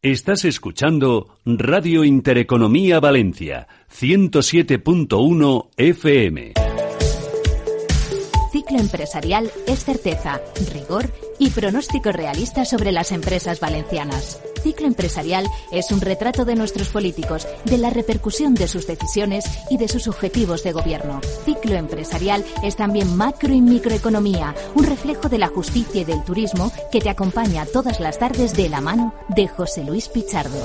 Estás escuchando Radio Intereconomía Valencia, 107.1 FM. Ciclo empresarial es certeza, rigor y pronóstico realista sobre las empresas valencianas. Ciclo empresarial es un retrato de nuestros políticos, de la repercusión de sus decisiones y de sus objetivos de gobierno. Ciclo empresarial es también macro y microeconomía, un reflejo de la justicia y del turismo que te acompaña todas las tardes de la mano de José Luis Pichardo.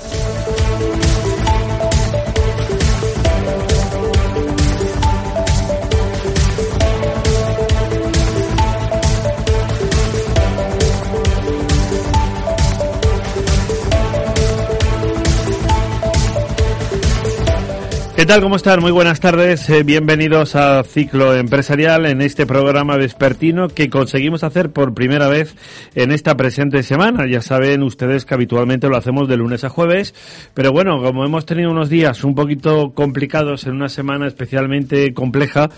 ¿Qué tal? ¿Cómo están? Muy buenas tardes. Eh, bienvenidos a Ciclo Empresarial en este programa vespertino que conseguimos hacer por primera vez en esta presente semana. Ya saben ustedes que habitualmente lo hacemos de lunes a jueves, pero bueno, como hemos tenido unos días un poquito complicados en una semana especialmente compleja,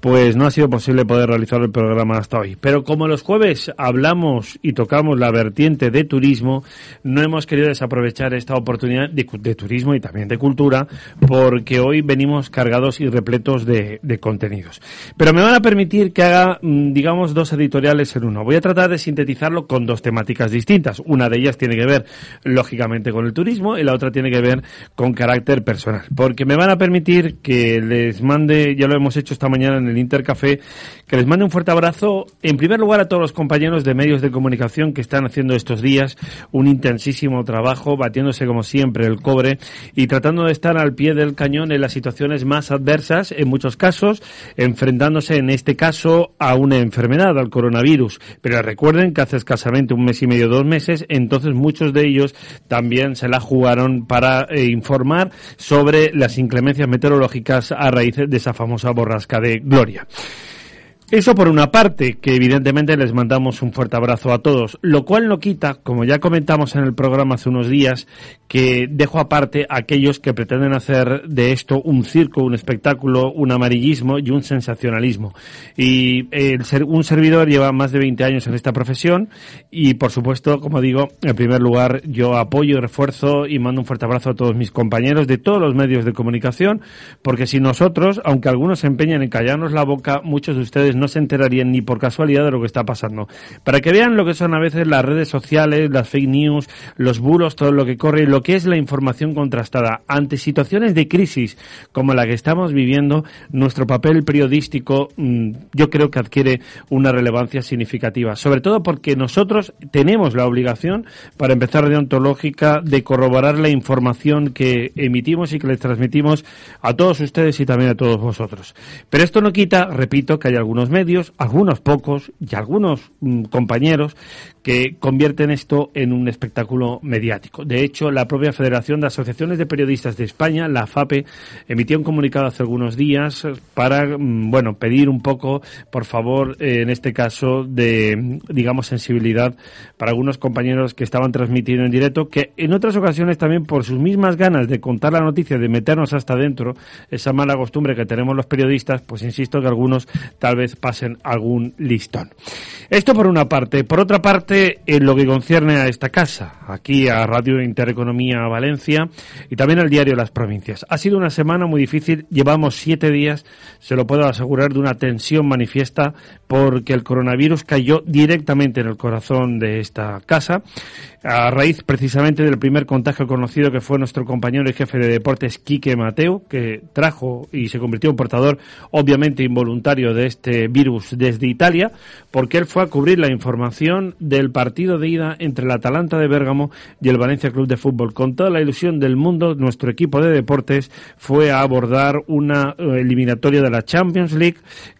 pues no ha sido posible poder realizar el programa hasta hoy. Pero como los jueves hablamos y tocamos la vertiente de turismo, no hemos querido desaprovechar esta oportunidad de, de turismo y también de cultura porque hoy venimos cargados y repletos de, contenidos. Pero me van a permitir que haga, mm, digamos, dos editoriales en uno. Voy a tratar de sintetizarlo con dos temáticas distintas. Una de ellas tiene que ver, lógicamente, con el turismo y la otra tiene que ver con carácter personal. Porque me van a permitir que les mande, ya lo hemos hecho esta mañana en el Intercafé, que les mande un fuerte abrazo, en primer lugar, a todos los compañeros de medios de comunicación que están haciendo estos días un intensísimo trabajo, batiéndose como siempre el cobre y tratando de estar al pie del cañón las situaciones más adversas, en muchos casos, enfrentándose en este caso a una enfermedad, al coronavirus. Pero recuerden que hace escasamente un mes y medio, dos meses, entonces muchos de ellos también se la jugaron para eh, informar sobre las inclemencias meteorológicas a raíz de esa famosa borrasca de Gloria. Eso por una parte, que evidentemente les mandamos un fuerte abrazo a todos, lo cual no quita, como ya comentamos en el programa hace unos días, que dejo aparte a aquellos que pretenden hacer de esto un circo, un espectáculo, un amarillismo y un sensacionalismo. Y ser, un servidor lleva más de 20 años en esta profesión y, por supuesto, como digo, en primer lugar, yo apoyo y refuerzo y mando un fuerte abrazo a todos mis compañeros de todos los medios de comunicación, porque si nosotros, aunque algunos se empeñan en callarnos la boca, muchos de ustedes no se enterarían ni por casualidad de lo que está pasando. Para que vean lo que son a veces las redes sociales, las fake news, los bulos, todo lo que corre, lo que es la información contrastada. Ante situaciones de crisis como la que estamos viviendo, nuestro papel periodístico mm, yo creo que adquiere una relevancia significativa. Sobre todo porque nosotros tenemos la obligación, para empezar deontológica, de corroborar la información que emitimos y que les transmitimos a todos ustedes y también a todos vosotros. Pero esto no quita, repito, que hay algunos medios, algunos pocos y algunos mm, compañeros que convierten esto en un espectáculo mediático. De hecho, la propia Federación de Asociaciones de Periodistas de España, la FAPE, emitió un comunicado hace algunos días para, mm, bueno, pedir un poco, por favor, eh, en este caso, de, digamos, sensibilidad para algunos compañeros que estaban transmitiendo en directo, que en otras ocasiones también por sus mismas ganas de contar la noticia, de meternos hasta dentro, esa mala costumbre que tenemos los periodistas, pues insisto que algunos tal vez pasen algún listón. Esto por una parte. Por otra parte, en lo que concierne a esta casa, aquí a Radio Intereconomía Valencia y también al diario Las Provincias. Ha sido una semana muy difícil. Llevamos siete días, se lo puedo asegurar, de una tensión manifiesta porque el coronavirus cayó directamente en el corazón de esta casa a raíz precisamente del primer contagio conocido que fue nuestro compañero y jefe de deportes Quique Mateo, que trajo y se convirtió en portador obviamente involuntario de este virus desde Italia, porque él fue a cubrir la información del partido de ida entre el Atalanta de Bérgamo y el Valencia Club de Fútbol. Con toda la ilusión del mundo, nuestro equipo de deportes fue a abordar una eh, eliminatoria de la Champions League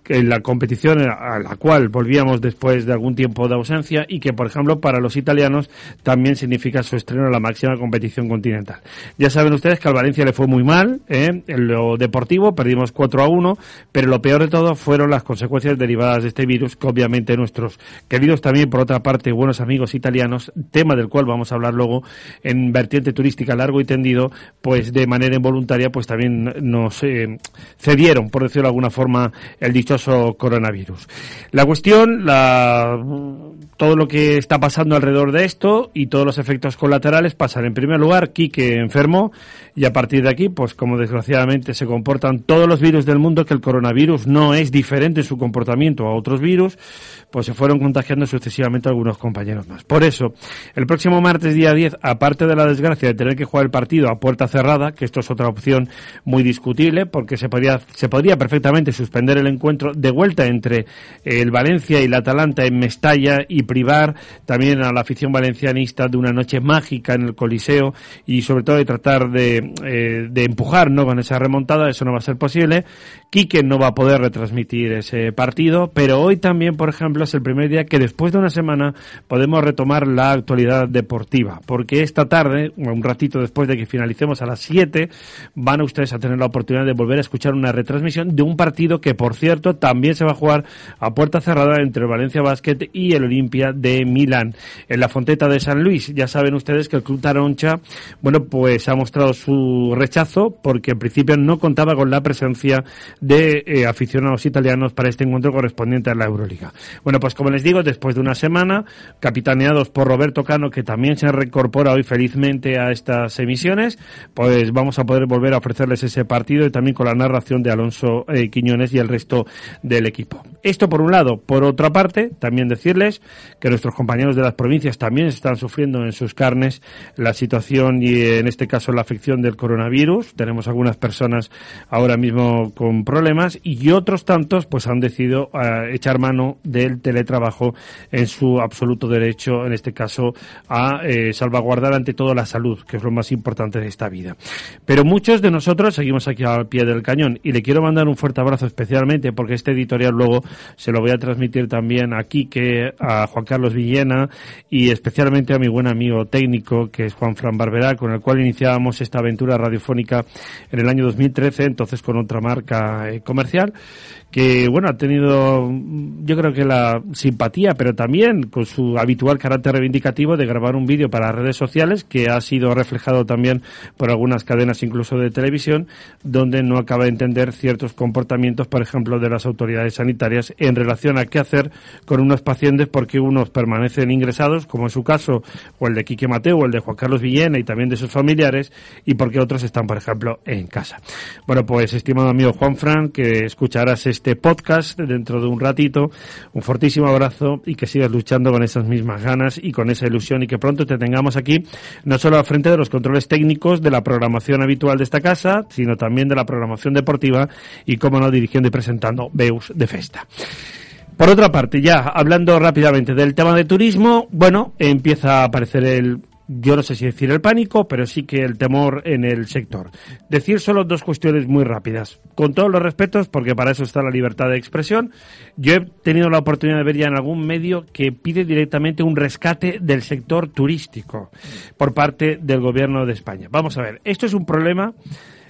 en la competición a la cual volvíamos después de algún tiempo de ausencia y que, por ejemplo, para los italianos también significa su estreno en la máxima competición continental. Ya saben ustedes que al Valencia le fue muy mal ¿eh? en lo deportivo, perdimos 4 a 1, pero lo peor de todo fueron las consecuencias derivadas de este virus que obviamente nuestros queridos también, por otra parte, buenos amigos italianos, tema del cual vamos a hablar luego en vertiente turística largo y tendido, pues de manera involuntaria, pues también nos eh, cedieron, por decirlo de alguna forma, el dicho coronavirus. La cuestión, la todo lo que está pasando alrededor de esto y todos los efectos colaterales pasan. En primer lugar, Quique enfermó y a partir de aquí, pues como desgraciadamente se comportan todos los virus del mundo, que el coronavirus no es diferente en su comportamiento a otros virus, pues se fueron contagiando sucesivamente algunos compañeros más. Por eso, el próximo martes día 10, aparte de la desgracia de tener que jugar el partido a puerta cerrada, que esto es otra opción muy discutible, porque se podría, se podría perfectamente suspender el encuentro de vuelta entre el Valencia y la Atalanta en Mestalla y privar también a la afición valencianista de una noche mágica en el Coliseo y sobre todo de tratar de, eh, de empujar ¿no? con esa remontada, eso no va a ser posible. Quique no va a poder retransmitir ese partido, pero hoy también, por ejemplo, es el primer día que después de una semana podemos retomar la actualidad deportiva, porque esta tarde, un ratito después de que finalicemos a las 7, van ustedes a tener la oportunidad de volver a escuchar una retransmisión de un partido que, por cierto, también se va a jugar a puerta cerrada entre Valencia Basket y el Olimpia de Milán, en la Fonteta de San Luis. Ya saben ustedes que el Club Taroncha, bueno, pues ha mostrado su rechazo porque en principio no contaba con la presencia de eh, aficionados italianos para este encuentro correspondiente a la Euroliga. Bueno, pues como les digo, después de una semana, capitaneados por Roberto Cano, que también se reincorpora hoy felizmente a estas emisiones, pues vamos a poder volver a ofrecerles ese partido y también con la narración de Alonso eh, Quiñones y el resto del equipo. Esto por un lado. Por otra parte, también decirles que nuestros compañeros de las provincias también están sufriendo en sus carnes la situación y en este caso la afección del coronavirus. Tenemos algunas personas ahora mismo con problemas y otros tantos pues han decidido eh, echar mano del teletrabajo en su absoluto derecho, en este caso a eh, salvaguardar ante todo la salud, que es lo más importante de esta vida. Pero muchos de nosotros seguimos aquí al pie del cañón y le quiero mandar un fuerte abrazo especialmente porque este editorial luego se lo voy a transmitir también aquí que a Juan Carlos Villena y especialmente a mi buen amigo técnico que es Juan Fran Barberá, con el cual iniciábamos esta aventura radiofónica en el año 2013, entonces con otra marca eh, comercial que bueno ha tenido yo creo que la simpatía pero también con su habitual carácter reivindicativo de grabar un vídeo para redes sociales que ha sido reflejado también por algunas cadenas incluso de televisión donde no acaba de entender ciertos comportamientos por ejemplo de las autoridades sanitarias en relación a qué hacer con unos pacientes porque unos permanecen ingresados como en su caso o el de Quique Mateo o el de Juan Carlos Villena y también de sus familiares y porque otros están por ejemplo en casa bueno pues estimado amigo Juan Fran que escucharás este podcast dentro de un ratito. Un fortísimo abrazo y que sigas luchando con esas mismas ganas y con esa ilusión y que pronto te tengamos aquí, no solo al frente de los controles técnicos de la programación habitual de esta casa, sino también de la programación deportiva y, como no, dirigiendo y presentando Beus de Festa. Por otra parte, ya hablando rápidamente del tema de turismo, bueno, empieza a aparecer el yo no sé si decir el pánico, pero sí que el temor en el sector. Decir solo dos cuestiones muy rápidas, con todos los respetos, porque para eso está la libertad de expresión. Yo he tenido la oportunidad de ver ya en algún medio que pide directamente un rescate del sector turístico por parte del gobierno de España. Vamos a ver, esto es un problema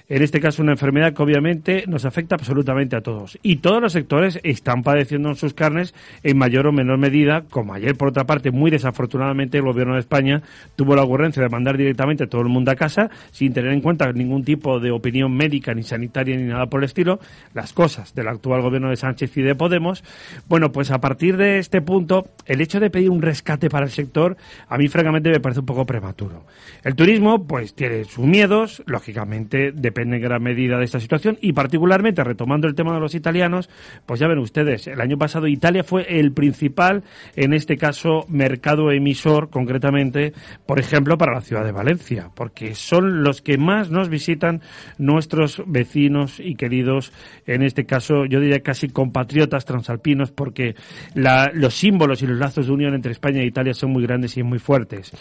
en este caso una enfermedad que obviamente nos afecta absolutamente a todos. Y todos los sectores están padeciendo en sus carnes en mayor o menor medida, como ayer por otra parte, muy desafortunadamente el gobierno de España tuvo la ocurrencia de mandar directamente a todo el mundo a casa sin tener en cuenta ningún tipo de opinión médica ni sanitaria ni nada por el estilo, las cosas del actual gobierno de Sánchez y de Podemos. Bueno, pues a partir de este punto, el hecho de pedir un rescate para el sector, a mí francamente me parece un poco prematuro. El turismo, pues tiene sus miedos, lógicamente, de depende en gran medida de esta situación y particularmente retomando el tema de los italianos, pues ya ven ustedes, el año pasado Italia fue el principal, en este caso, mercado emisor, concretamente, por ejemplo, para la ciudad de Valencia, porque son los que más nos visitan nuestros vecinos y queridos, en este caso, yo diría casi compatriotas transalpinos, porque los símbolos y los lazos de unión entre España e Italia son muy grandes y muy fuertes.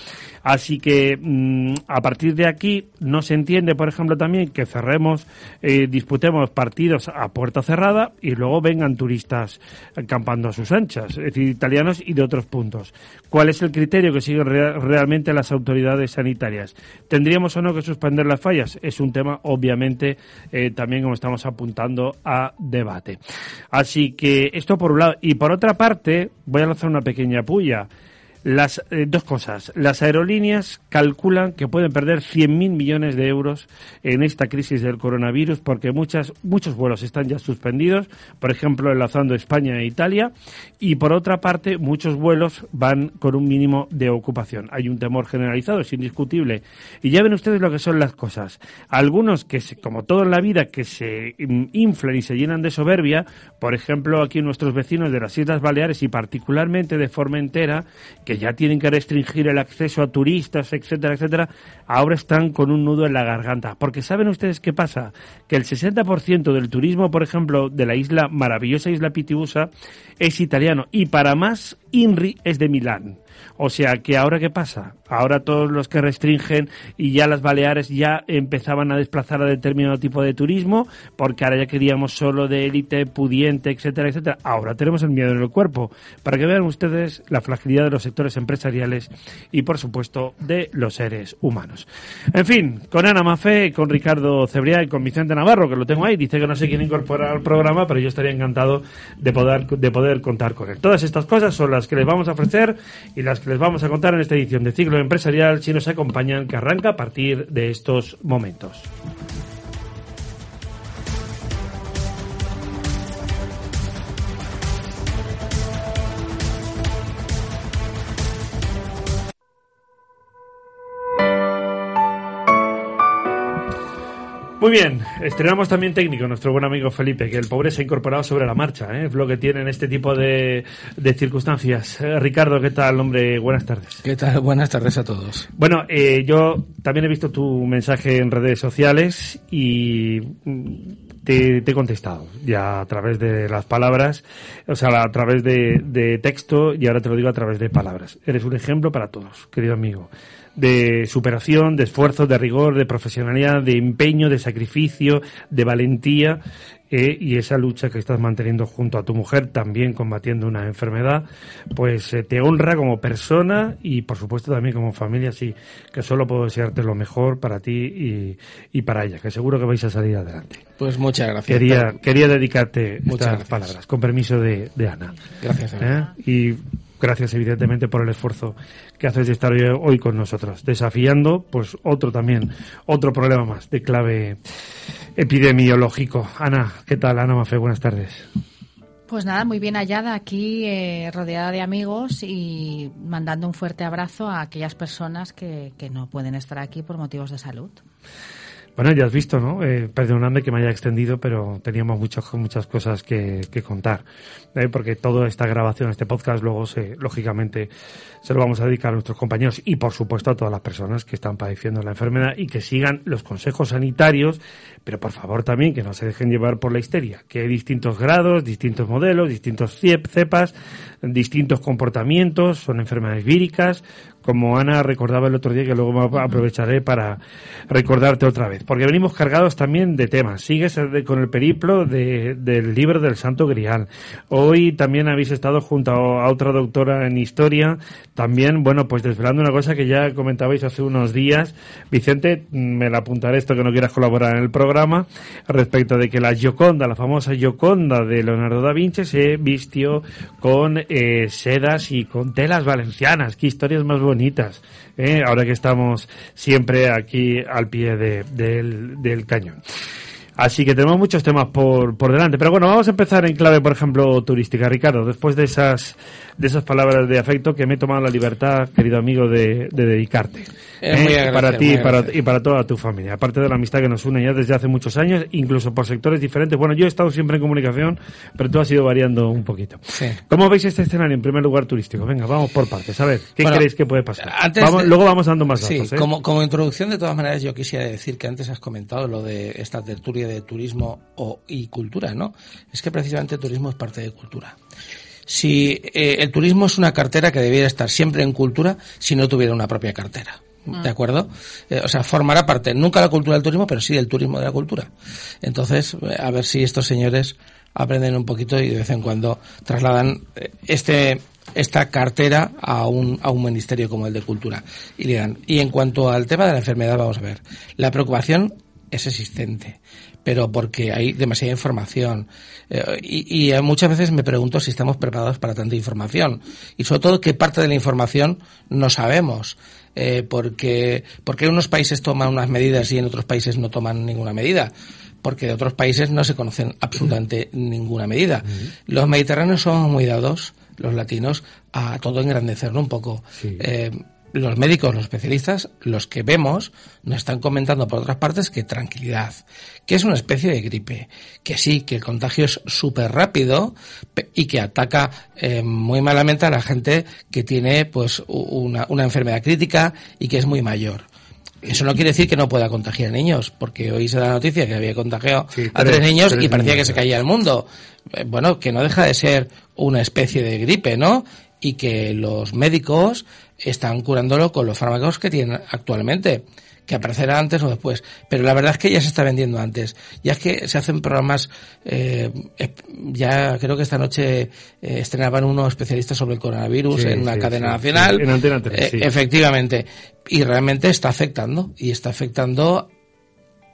Así que, mm, a partir de aquí, no se entiende, por ejemplo, también que cerremos, eh, disputemos partidos a puerta cerrada y luego vengan turistas acampando a sus anchas, es decir, italianos y de otros puntos. ¿Cuál es el criterio que siguen realmente las autoridades sanitarias? ¿Tendríamos o no que suspender las fallas? Es un tema, obviamente, eh, también como estamos apuntando a debate. Así que esto por un lado. Y por otra parte, voy a lanzar una pequeña puya. Las eh, dos cosas. Las aerolíneas calculan que pueden perder 100.000 millones de euros en esta crisis del coronavirus porque muchas, muchos vuelos están ya suspendidos, por ejemplo, enlazando España e Italia, y por otra parte, muchos vuelos van con un mínimo de ocupación. Hay un temor generalizado, es indiscutible. Y ya ven ustedes lo que son las cosas. Algunos que, como todo en la vida, que se inflan y se llenan de soberbia, por ejemplo, aquí nuestros vecinos de las Islas Baleares y particularmente de Formentera, que ya tienen que restringir el acceso a turistas, etcétera, etcétera, ahora están con un nudo en la garganta. Porque ¿saben ustedes qué pasa? Que el 60% del turismo, por ejemplo, de la isla, maravillosa isla Pitiusa, es italiano. Y para más, INRI es de Milán. O sea que ahora qué pasa? Ahora todos los que restringen y ya las Baleares ya empezaban a desplazar a determinado tipo de turismo, porque ahora ya queríamos solo de élite, pudiente, etcétera, etcétera. Ahora tenemos el miedo en el cuerpo, para que vean ustedes la fragilidad de los sectores empresariales y, por supuesto, de los seres humanos. En fin, con Ana Mafé, con Ricardo Cebriá y con Vicente Navarro, que lo tengo ahí, dice que no sé quién incorporar al programa, pero yo estaría encantado de poder, de poder contar con él. Todas estas cosas son las que les vamos a ofrecer y las que les vamos a contar en esta edición de Ciclo Empresarial si nos acompañan, que arranca a partir de estos momentos. Muy bien, estrenamos también técnico, nuestro buen amigo Felipe, que el pobre se ha incorporado sobre la marcha, ¿eh? es lo que tiene en este tipo de, circunstancias. Eh, Ricardo, ¿qué tal, hombre? Buenas tardes. ¿Qué tal? Buenas tardes a todos. Bueno, eh, yo también he visto tu mensaje en redes sociales y mm, te, he contestado ya a través de las palabras, o sea, a través de, de texto y ahora te lo digo a través de palabras. Eres un ejemplo para todos, querido amigo de superación, de esfuerzo, de rigor, de profesionalidad, de empeño, de sacrificio, de valentía eh, y esa lucha que estás manteniendo junto a tu mujer, también combatiendo una enfermedad, pues eh, te honra como persona y por supuesto también como familia, sí, que solo puedo desearte lo mejor para ti y, y para ella, que seguro que vais a salir adelante. Pues muchas gracias. Quería, quería dedicarte muchas palabras, con permiso de, de Ana. Gracias. ¿Eh? Y gracias evidentemente por el esfuerzo que haces de estar hoy con nosotros, desafiando pues otro también, otro problema más de clave epidemiológico. Ana, ¿qué tal? Ana Mafe, buenas tardes. Pues nada, muy bien hallada aquí, eh, rodeada de amigos y mandando un fuerte abrazo a aquellas personas que, que no pueden estar aquí por motivos de salud. Bueno, ya has visto, ¿no? Eh, perdonadme que me haya extendido, pero teníamos muchas muchas cosas que, que contar. ¿eh? Porque toda esta grabación, este podcast, luego, se, lógicamente, se lo vamos a dedicar a nuestros compañeros y, por supuesto, a todas las personas que están padeciendo la enfermedad y que sigan los consejos sanitarios, pero por favor también que no se dejen llevar por la histeria, que hay distintos grados, distintos modelos, distintos cepas, distintos comportamientos, son enfermedades víricas, como Ana recordaba el otro día, que luego aprovecharé para recordarte otra vez, porque venimos cargados también de temas. Sigues con el periplo del libro del Santo Grial. Hoy también habéis estado junto a otra doctora en historia, también, bueno, pues desvelando una cosa que ya comentabais hace unos días. Vicente, me la apuntaré esto que no quieras colaborar en el programa, respecto de que la Gioconda, la famosa Gioconda de Leonardo da Vinci, se vistió con eh, sedas y con telas valencianas. Qué historias más bonitas, ¿eh? ahora que estamos siempre aquí al pie del, del cañón. Así que tenemos muchos temas por, por delante. Pero bueno, vamos a empezar en clave, por ejemplo, turística. Ricardo, después de esas, de esas palabras de afecto que me he tomado la libertad, querido amigo, de, de dedicarte. ¿eh? para ti y para, y para toda tu familia. Aparte de la amistad que nos une ya desde hace muchos años, incluso por sectores diferentes. Bueno, yo he estado siempre en comunicación, pero tú has ido variando un poquito. ¿Cómo veis este escenario en primer lugar turístico? Venga, vamos por partes. A ver, ¿qué creéis que puede pasar? Luego vamos dando más datos. ¿eh? como, como introducción, de todas maneras, yo quisiera decir que antes has comentado lo de esta tertulia de turismo o, y cultura, ¿no? Es que precisamente el turismo es parte de cultura. Si eh, el turismo es una cartera que debiera estar siempre en cultura si no tuviera una propia cartera. ¿De acuerdo? Eh, o sea, formará parte, nunca la cultura del turismo, pero sí del turismo de la cultura. Entonces, eh, a ver si estos señores aprenden un poquito y de vez en cuando trasladan este esta cartera a un, a un ministerio como el de Cultura. Y digan, y en cuanto al tema de la enfermedad, vamos a ver, la preocupación es existente, pero porque hay demasiada información. Eh, y, y, muchas veces me pregunto si estamos preparados para tanta información. Y sobre todo qué parte de la información no sabemos. Eh, porque, porque unos países toman unas medidas y en otros países no toman ninguna medida porque de otros países no se conocen absolutamente ninguna medida. Los mediterráneos somos muy dados, los latinos, a todo engrandecerlo un poco. Eh, los médicos, los especialistas, los que vemos, nos están comentando por otras partes que tranquilidad, que es una especie de gripe, que sí, que el contagio es súper rápido y que ataca eh, muy malamente a la gente que tiene pues una, una enfermedad crítica y que es muy mayor. Eso no quiere decir que no pueda contagiar niños, porque hoy se da la noticia que había contagiado a tres, niños y parecía que se caía el mundo. Eh, bueno, que no deja de ser una especie de gripe, ¿no? Y que los médicos están curándolo con los fármacos que tienen actualmente que aparecerá antes o después. Pero la verdad es que ya se está vendiendo antes. Ya es que se hacen programas, eh, ya creo que esta noche eh, estrenaban unos especialistas sobre el coronavirus en una cadena nacional. En Antena eh, efectivamente. Y realmente está afectando. Y está afectando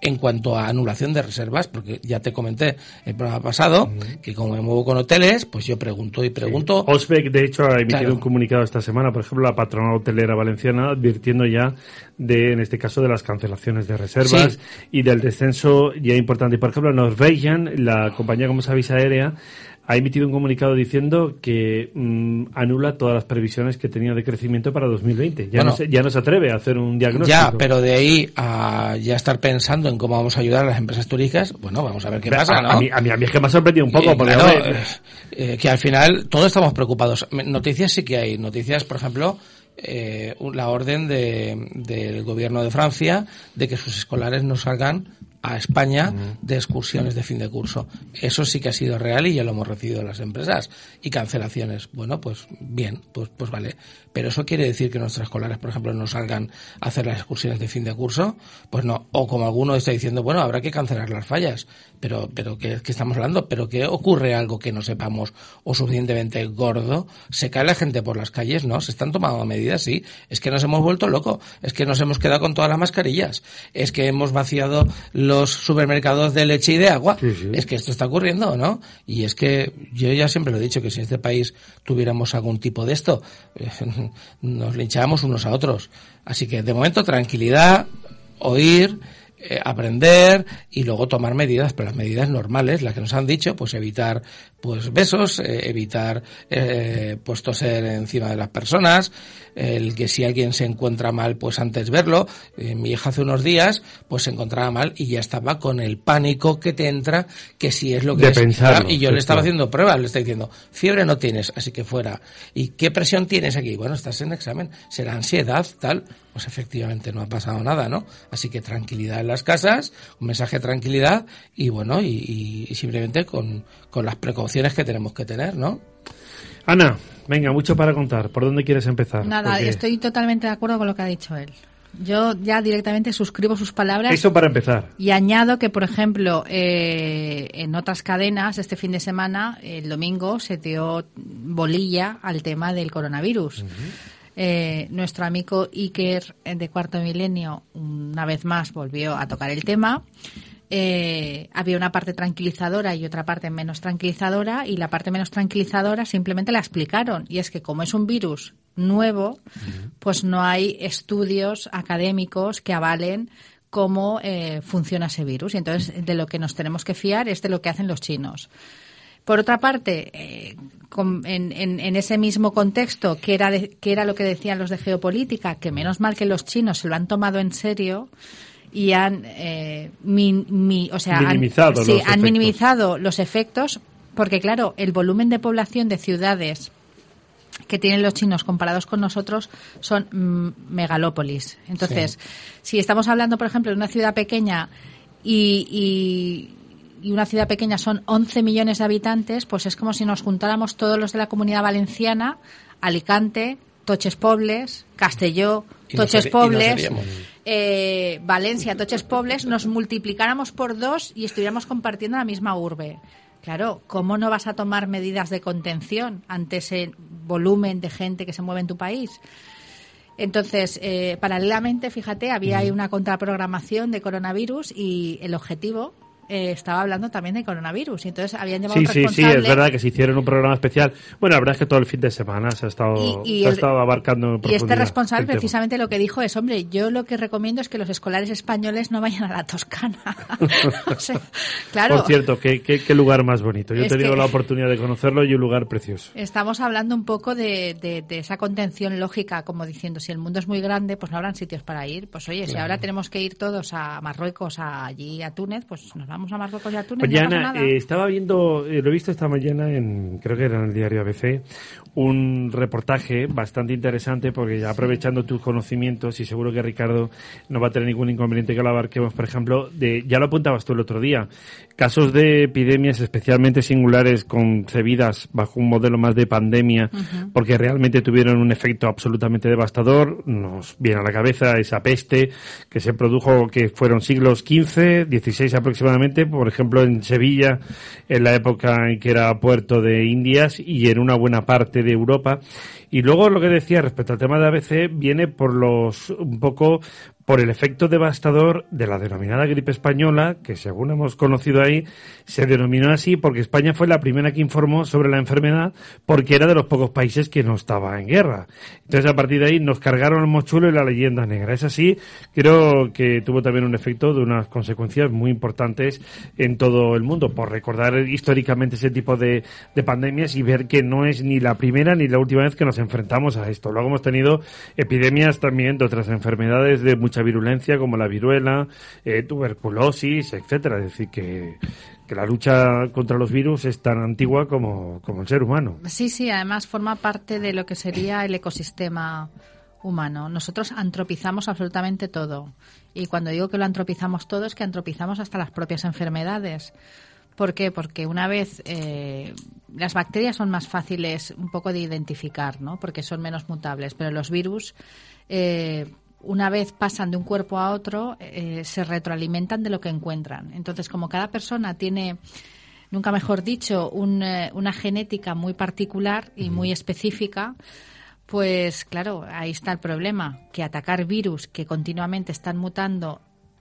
en cuanto a anulación de reservas, porque ya te comenté el programa pasado, que como me muevo con hoteles, pues yo pregunto y pregunto. Osbeck, de hecho, ha emitido un comunicado esta semana, por ejemplo, la patronal hotelera valenciana, advirtiendo ya de, en este caso, de las cancelaciones de reservas y del descenso ya importante. Por ejemplo, Norwegian, la compañía, como sabéis, aérea, ha emitido un comunicado diciendo que mm, anula todas las previsiones que tenía de crecimiento para 2020. Ya, no se, ya no se atreve a hacer un diagnóstico. Ya, pero de ahí a ya estar pensando en cómo vamos a ayudar a las empresas turísticas, bueno, vamos a ver qué pasa, ¿no? A mí, a mí, es que me ha sorprendido un poco. porque, eh, eh, que al final todos estamos preocupados. Noticias sí que hay. Noticias, por ejemplo, eh, la orden de, del gobierno de Francia de que sus escolares no salgan a España de excursiones de fin de curso. Eso sí que ha sido real y ya lo hemos recibido las empresas. Y cancelaciones. Bueno, pues bien, pues, pues vale. Pero eso quiere decir que nuestros escolares, por ejemplo, no salgan a hacer las excursiones de fin de curso. Pues no. O como alguno está diciendo, bueno, habrá que cancelar las fallas. Pero, pero ¿qué, qué estamos hablando? ¿Pero qué ocurre algo que no sepamos o suficientemente gordo? ¿Se cae la gente por las calles? No. ¿Se están tomando medidas? Sí. Es que nos hemos vuelto locos. Es que nos hemos quedado con todas las mascarillas. Es que hemos vaciado los supermercados de leche y de agua. Es que esto está ocurriendo, ¿no? Y es que yo ya siempre lo he dicho que si en este país tuviéramos algún tipo de esto, nos linchábamos unos a otros. Así que de momento tranquilidad, oír, eh, aprender y luego tomar medidas, pero las medidas normales, las que nos han dicho, pues evitar pues besos, eh, evitar eh, pues toser encima de las personas, el que si alguien se encuentra mal, pues antes verlo. Eh, mi hija hace unos días, pues se encontraba mal y ya estaba con el pánico que te entra, que si es lo que es. y yo le estaba haciendo pruebas, le estaba diciendo, fiebre no tienes, así que fuera. ¿Y qué presión tienes aquí? Bueno, estás en examen, será ansiedad, tal. Pues efectivamente no ha pasado nada, ¿no? Así que tranquilidad en las casas, un mensaje de tranquilidad y bueno, y, y simplemente con, con las precauciones que tenemos que tener, ¿no? Ana, venga, mucho para contar. ¿Por dónde quieres empezar? Nada, estoy totalmente de acuerdo con lo que ha dicho él. Yo ya directamente suscribo sus palabras. Eso para empezar. Y añado que, por ejemplo, eh, en otras cadenas, este fin de semana, el domingo, se dio bolilla al tema del coronavirus. Eh, nuestro amigo Iker eh, de Cuarto Milenio, una vez más, volvió a tocar el tema eh, había una parte tranquilizadora y otra parte menos tranquilizadora y la parte menos tranquilizadora simplemente la explicaron. Y es que como es un virus nuevo, pues no hay estudios académicos que avalen cómo eh, funciona ese virus. Y entonces de lo que nos tenemos que fiar es de lo que hacen los chinos. Por otra parte, eh, en, ese mismo contexto, que era, que era lo que decían los de geopolítica, que menos mal que los chinos se lo han tomado en serio, y han, eh, o sea, minimizado, han, sí, han minimizado los efectos porque, claro, el volumen de población de ciudades que tienen los chinos comparados con nosotros son mm, megalópolis. Entonces, si estamos hablando, por ejemplo, de una ciudad pequeña y, y, una ciudad pequeña son 11 millones de habitantes, pues es como si nos juntáramos todos los de la comunidad valenciana, Alicante, Toches Pobles, Castelló, Toches Pobles, eh, Valencia, Toches Pobles, nos multiplicáramos por dos y estuviéramos compartiendo la misma urbe. Claro, ¿cómo no vas a tomar medidas de contención ante ese volumen de gente que se mueve en tu país? Entonces, eh, paralelamente, fíjate, había ahí una contraprogramación de coronavirus y el objetivo eh, estaba hablando también de coronavirus. Y entonces habían llamado Sí, un sí, sí, responsable. es verdad que se hicieron un programa especial. Bueno, la verdad es que todo el fin de semana se ha estado, Y- y se ha estado abarcando en Y este responsable tema. precisamente lo que dijo es, hombre, yo lo que recomiendo es que los escolares españoles no vayan a la Toscana. O sea, claro. Por cierto, ¿qué, qué, qué lugar más bonito. Yo he tenido que- la oportunidad de conocerlo y un lugar precioso. Estamos hablando un poco de, de- de esa contención lógica, como diciendo, si el mundo es muy grande, pues no habrán sitios para ir. Pues oye, si ahora tenemos que ir todos a Marruecos, a allí a Túnez, pues nos vamos a Marruecos y a Túnez. Oye, no pasa Ana, nada. eh, estaba viendo, eh, lo he visto esta mañana en, creo que era en el diario ABC, un reportaje bastante interesante porque ya aprovechando tus conocimientos y seguro que Ricardo no va a tener ningún inconveniente que lo abarquemos, por ejemplo, de, ya lo apuntabas tú el otro día, casos de epidemias especialmente singulares concebidas bajo un modelo más de pandemia porque realmente tuvieron un efecto absolutamente devastador, nos viene a la cabeza esa peste que se produjo que fueron siglos XV, XVI aproximadamente, por ejemplo en Sevilla, en la época en que era puerto de Indias y en una buena parte de Europa. Y luego lo que decía respecto al tema de ABC viene por los, un poco por el efecto devastador de la denominada gripe española, que según hemos conocido ahí, se denominó así porque España fue la primera que informó sobre la enfermedad porque era de los pocos países que no estaba en guerra. Entonces a partir de ahí nos cargaron el mochuelo y la leyenda negra. Es así, creo que tuvo también un efecto de unas consecuencias muy importantes en todo el mundo, por recordar históricamente ese tipo de, de pandemias y ver que no es ni la primera ni la última vez que nos enfrentamos a esto. Luego hemos tenido epidemias también de otras enfermedades de virulencia como la viruela, eh, tuberculosis, etcétera. Es decir, que, que la lucha contra los virus es tan antigua como, como el ser humano. Sí, sí, además forma parte de lo que sería el ecosistema humano. Nosotros antropizamos absolutamente todo. Y cuando digo que lo antropizamos todo es que antropizamos hasta las propias enfermedades. ¿Por qué? Porque una vez eh, las bacterias son más fáciles un poco de identificar, ¿no? Porque son menos mutables, pero los virus eh, una vez pasan de un cuerpo a otro eh, se retroalimentan de lo que encuentran. Entonces, como cada persona tiene nunca mejor dicho, un, eh, una genética muy particular y muy específica, pues claro, ahí está el problema, que atacar virus que continuamente están mutando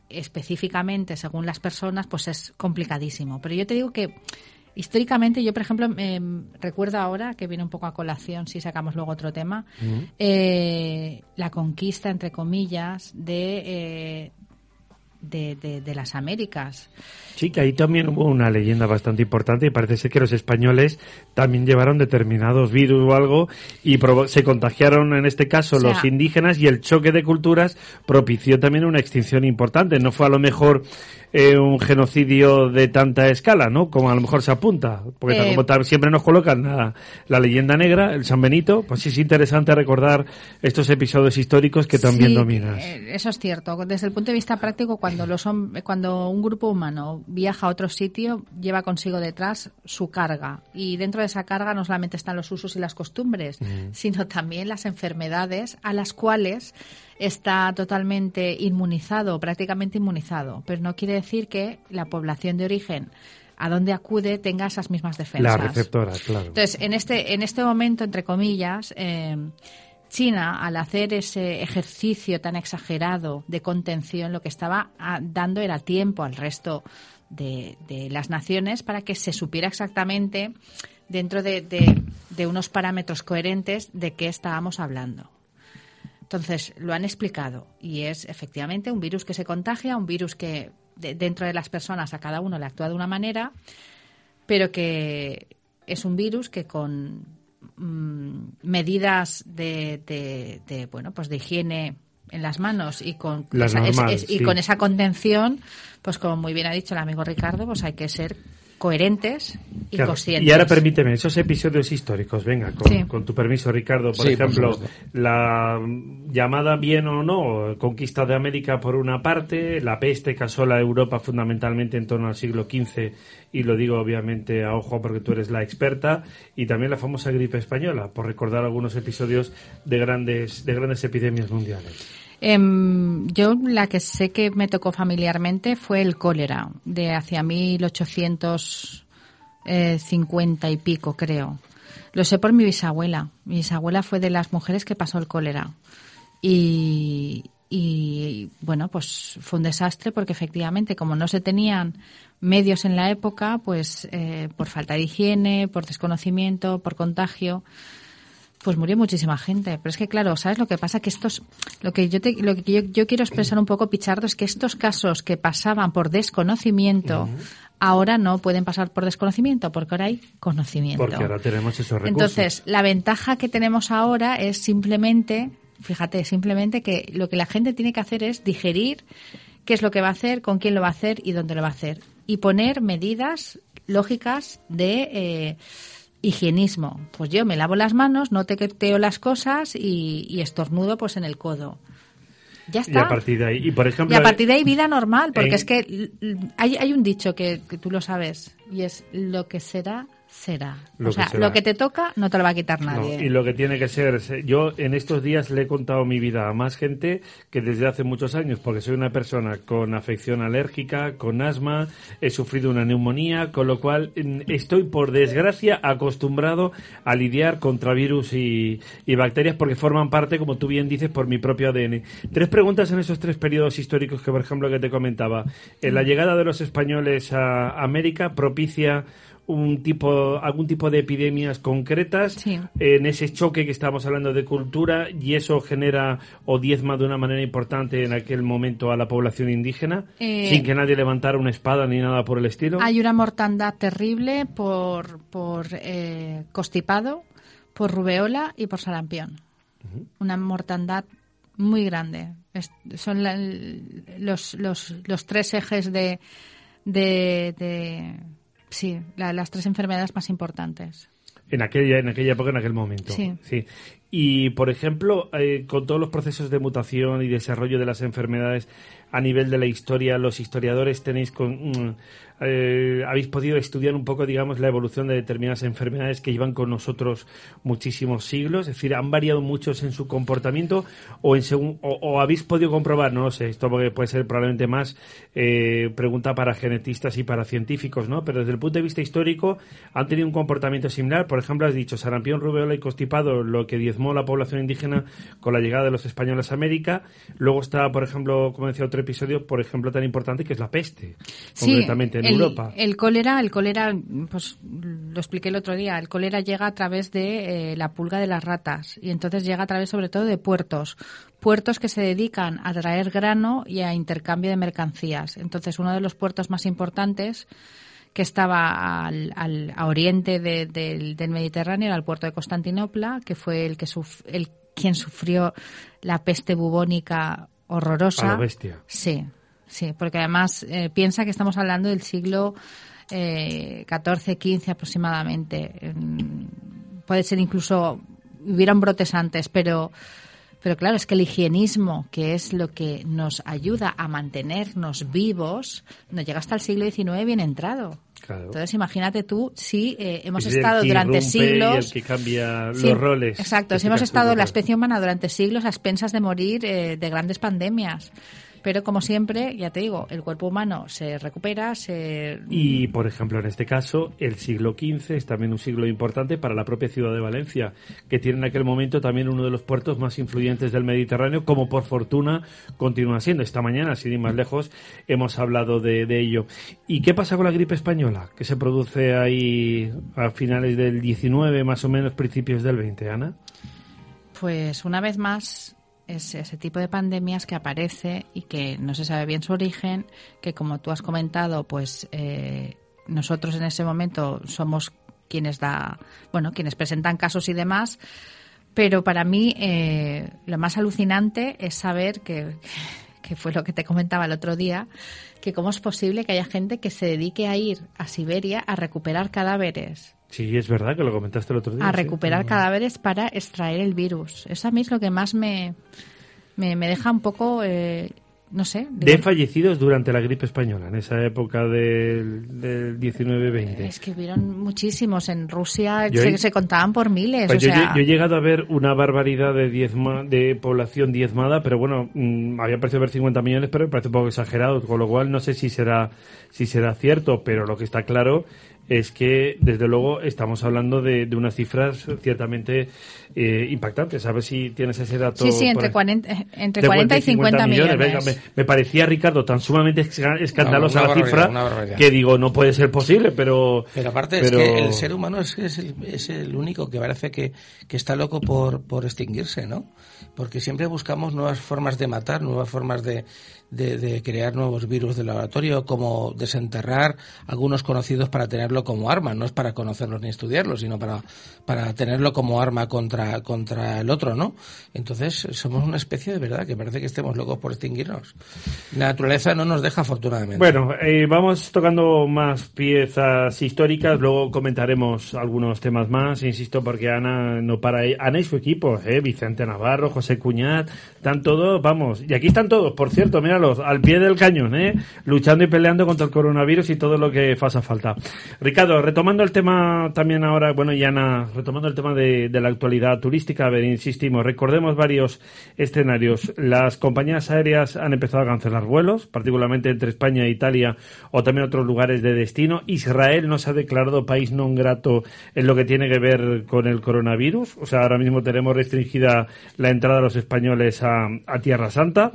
específicamente según las personas, pues es complicadísimo. Pero yo te digo que históricamente, yo por ejemplo, eh, recuerdo ahora, que viene un poco a colación si sacamos luego otro tema, eh, la conquista, entre comillas, de, eh, de, de, de las Américas. Sí, que ahí también hubo una leyenda bastante importante y parece ser que los españoles también llevaron determinados virus o algo y se contagiaron en este caso O sea- los indígenas y el choque de culturas propició también una extinción importante. No fue a lo mejor eh, un genocidio de tanta escala, ¿no? Como a lo mejor se apunta. Porque tal Eh, como tal, siempre nos colocan la, la leyenda negra, el San Benito, pues sí es interesante recordar estos episodios históricos que también Sí, dominas. eh, Eso es cierto. Desde el punto de vista práctico, cuando, los cuando un grupo humano viaja a otro sitio, lleva consigo detrás su carga. Y dentro de esa carga no solamente están los usos y las costumbres, sino también las enfermedades a las cuales está totalmente inmunizado, prácticamente inmunizado. Pero no quiere decir que la población de origen a donde acude tenga esas mismas defensas. La receptora, claro. Entonces, en este, en este momento, entre comillas, eh, China, al hacer ese ejercicio tan exagerado de contención, lo que estaba ah, dando era tiempo al resto de, de las naciones para que se supiera exactamente, dentro de, de- de unos parámetros coherentes, de qué estábamos hablando. Entonces, lo han explicado y es efectivamente un virus que se contagia, un virus que de- dentro de las personas a cada uno le actúa de una manera, pero que es un virus que con mm, medidas de, de- de, bueno pues de higiene en las manos y con Las esa, es- normales, es- y sí. con esa contención pues como muy bien ha dicho el amigo Ricardo pues hay que ser coherentes y Claro. conscientes Y ahora permíteme, esos episodios históricos, venga, con, Sí. con tu permiso, Ricardo, por Sí, ejemplo, la llamada bien o no, conquista de América por una parte, la peste que asola Europa fundamentalmente en torno al siglo XV, y lo digo obviamente a ojo porque tú eres la experta, y también la famosa gripe española, por recordar algunos episodios de grandes, de grandes epidemias mundiales. Em, yo la que sé que me tocó familiarmente fue el cólera, de hacia 1850 y pico, creo. Lo sé por mi bisabuela. Mi bisabuela fue de las mujeres que pasó el cólera. Y, y bueno, pues fue un desastre porque efectivamente, como no se tenían medios en la época, pues eh, por falta de higiene, por desconocimiento, por contagio, pues murió muchísima gente. Pero es que claro, ¿sabes lo que pasa? Que estos, lo que yo te, lo que yo, yo quiero expresar un poco, Pichardo, es que estos casos que pasaban por desconocimiento, ahora no pueden pasar por desconocimiento, porque ahora hay conocimiento. Porque ahora tenemos esos recursos. Entonces, la ventaja que tenemos ahora es simplemente, fíjate, simplemente que lo que la gente tiene que hacer es digerir qué es lo que va a hacer, con quién lo va a hacer y dónde lo va a hacer. Y poner medidas lógicas de eh, higienismo. Pues yo me lavo las manos, no tequeteo las cosas y, y estornudo pues en el codo. Ya está. Y a partir de ahí, y por ejemplo, Y a partir de ahí vida normal, porque en- es que hay, hay un dicho que, que tú lo sabes y es lo que será, será. Lo o que sea, será. lo que te toca no te lo va a quitar No, nadie. y lo que tiene que ser, se- yo en estos días le he contado mi vida a más gente que desde hace muchos años, porque soy una persona con afección alérgica, con asma, he sufrido una neumonía, con lo cual estoy por desgracia acostumbrado a lidiar contra virus y, y bacterias porque forman parte, como tú bien dices, por mi propio ADN. Tres preguntas en esos tres periodos históricos que, por ejemplo, que te comentaba. En la llegada de los españoles a América propicia un tipo, algún tipo de epidemias concretas Sí. en ese choque que estamos hablando de cultura y eso genera o diezma de una manera importante en aquel momento a la población indígena Eh, sin que nadie levantara una espada ni nada por el estilo. Hay una mortandad terrible por, por eh, constipado, por rubeola y por sarampión. Una mortandad muy grande. Es- son la- los, los, los tres ejes de, de, de- sí, la- las tres enfermedades más importantes. En aquella, en aquella época, en aquel momento. Sí. Y, por ejemplo, eh, con todos los procesos de mutación y desarrollo de las enfermedades a nivel de la historia, los historiadores tenéis con, mm, eh, habéis podido estudiar un poco, digamos, la evolución de determinadas enfermedades que llevan con nosotros muchísimos siglos. Es decir, han variado muchos en su comportamiento o en según, o, o habéis podido comprobar, no lo sé, esto porque puede ser probablemente más eh, pregunta para genetistas y para científicos, ¿no? Pero desde el punto de vista histórico han tenido un comportamiento similar. Por ejemplo, has dicho sarampión, rubeola y constipado, lo que diezmó la población indígena con la llegada de los españoles a América. Luego está, por ejemplo, como decía otro episodio, por ejemplo, tan importante que es la peste, concretamente en el, Europa. El cólera, el cólera, pues lo expliqué el otro día, el cólera llega a través de eh, la pulga de las ratas y entonces llega a través sobre todo de puertos. Puertos que se dedican a traer grano y a intercambio de mercancías. Entonces, uno de los puertos más importantes que estaba al, al- a oriente de- del, del Mediterráneo era el puerto de Constantinopla, que fue el que suf- el quien sufrió la peste bubónica horrorosa. A lo bestia. Sí, sí, porque además eh, piensa que estamos hablando del siglo eh, XIV, XV aproximadamente. Mm, Puede ser incluso, hubieran brotes antes, pero, pero claro, es que el higienismo, que es lo que nos ayuda a mantenernos vivos, nos llega hasta el siglo XIX bien entrado. Claro. Entonces, imagínate tú si eh, hemos Es el estado que durante siglos. Y el que cambia Sí, los roles. Exacto, si hemos estado, la especie humana durante siglos a expensas de morir eh, de grandes pandemias. Pero como siempre, ya te digo, el cuerpo humano se recupera, se... Y, por ejemplo, en este caso, el siglo XV es también un siglo importante para la propia ciudad de Valencia, que tiene en aquel momento también uno de los puertos más influyentes del Mediterráneo, como por fortuna continúa siendo. Esta mañana, sin ir más lejos, hemos hablado de, de ello. ¿Y qué pasa con la gripe española, que se produce ahí a finales del 19, más o menos principios del 20, Ana? Pues una vez más es ese tipo de pandemias que aparece y que no se sabe bien su origen, que como tú has comentado, pues eh, nosotros en ese momento somos quienes da, bueno, quienes presentan casos y demás, pero para mí eh, lo más alucinante es saber que, que fue lo que te comentaba el otro día, que cómo es posible que haya gente que se dedique a ir a Siberia a recuperar cadáveres Sí, es verdad que lo comentaste el otro día. a sí. recuperar cadáveres para extraer el virus. Eso a mí es lo que más me, me, me deja un poco, eh, no sé. De digo, fallecidos durante la gripe española, en esa época del, del 19-20. es que hubieron muchísimos. En Rusia se, he- se contaban por miles. Pues o yo, sea, yo he llegado a ver una barbaridad de diezma, de población diezmada, pero bueno, mm, había parecido ver 50 millones, pero me parece un poco exagerado, con lo cual no sé si será si será cierto, pero lo que está claro es que, desde luego, estamos hablando de, de unas cifras ciertamente eh, impactantes. A ver si tienes ese dato. Sí, sí, entre, 40, entre 40 y 50, millones. me, parecía, Ricardo, tan sumamente escandalosa la cifra que digo, no puede ser posible, pero... Pero aparte es que el ser humano es, es, el, es el único que parece que, que está loco por, por extinguirse, ¿no? Porque siempre buscamos nuevas formas de matar, nuevas formas de, de, crear nuevos virus de laboratorio, como desenterrar algunos conocidos para tenerlo como arma, no es para conocerlos ni estudiarlos, sino para, para tenerlo como arma contra, contra el otro, ¿no? Entonces, somos una especie de verdad que parece que estemos locos por extinguirnos. La naturaleza no nos deja, afortunadamente. Bueno, eh, vamos tocando más piezas históricas, luego comentaremos algunos temas más, insisto, porque Ana no para. Ana y su equipo, eh, Vicente Navarro, José Cuñat, están todos, vamos, y aquí están todos, por cierto, mira al pie del cañón, ¿eh? luchando y peleando contra el coronavirus y todo lo que faça falta. Ricardo, retomando el tema también ahora, bueno, Yana, retomando el tema de, la actualidad turística, a ver, insistimos, recordemos varios escenarios. Las compañías aéreas han empezado a cancelar vuelos, particularmente entre España e Italia o también otros lugares de destino. Israel no se ha declarado país no grato en lo que tiene que ver con el coronavirus. O sea, ahora mismo tenemos restringida la entrada de los españoles a, a Tierra Santa.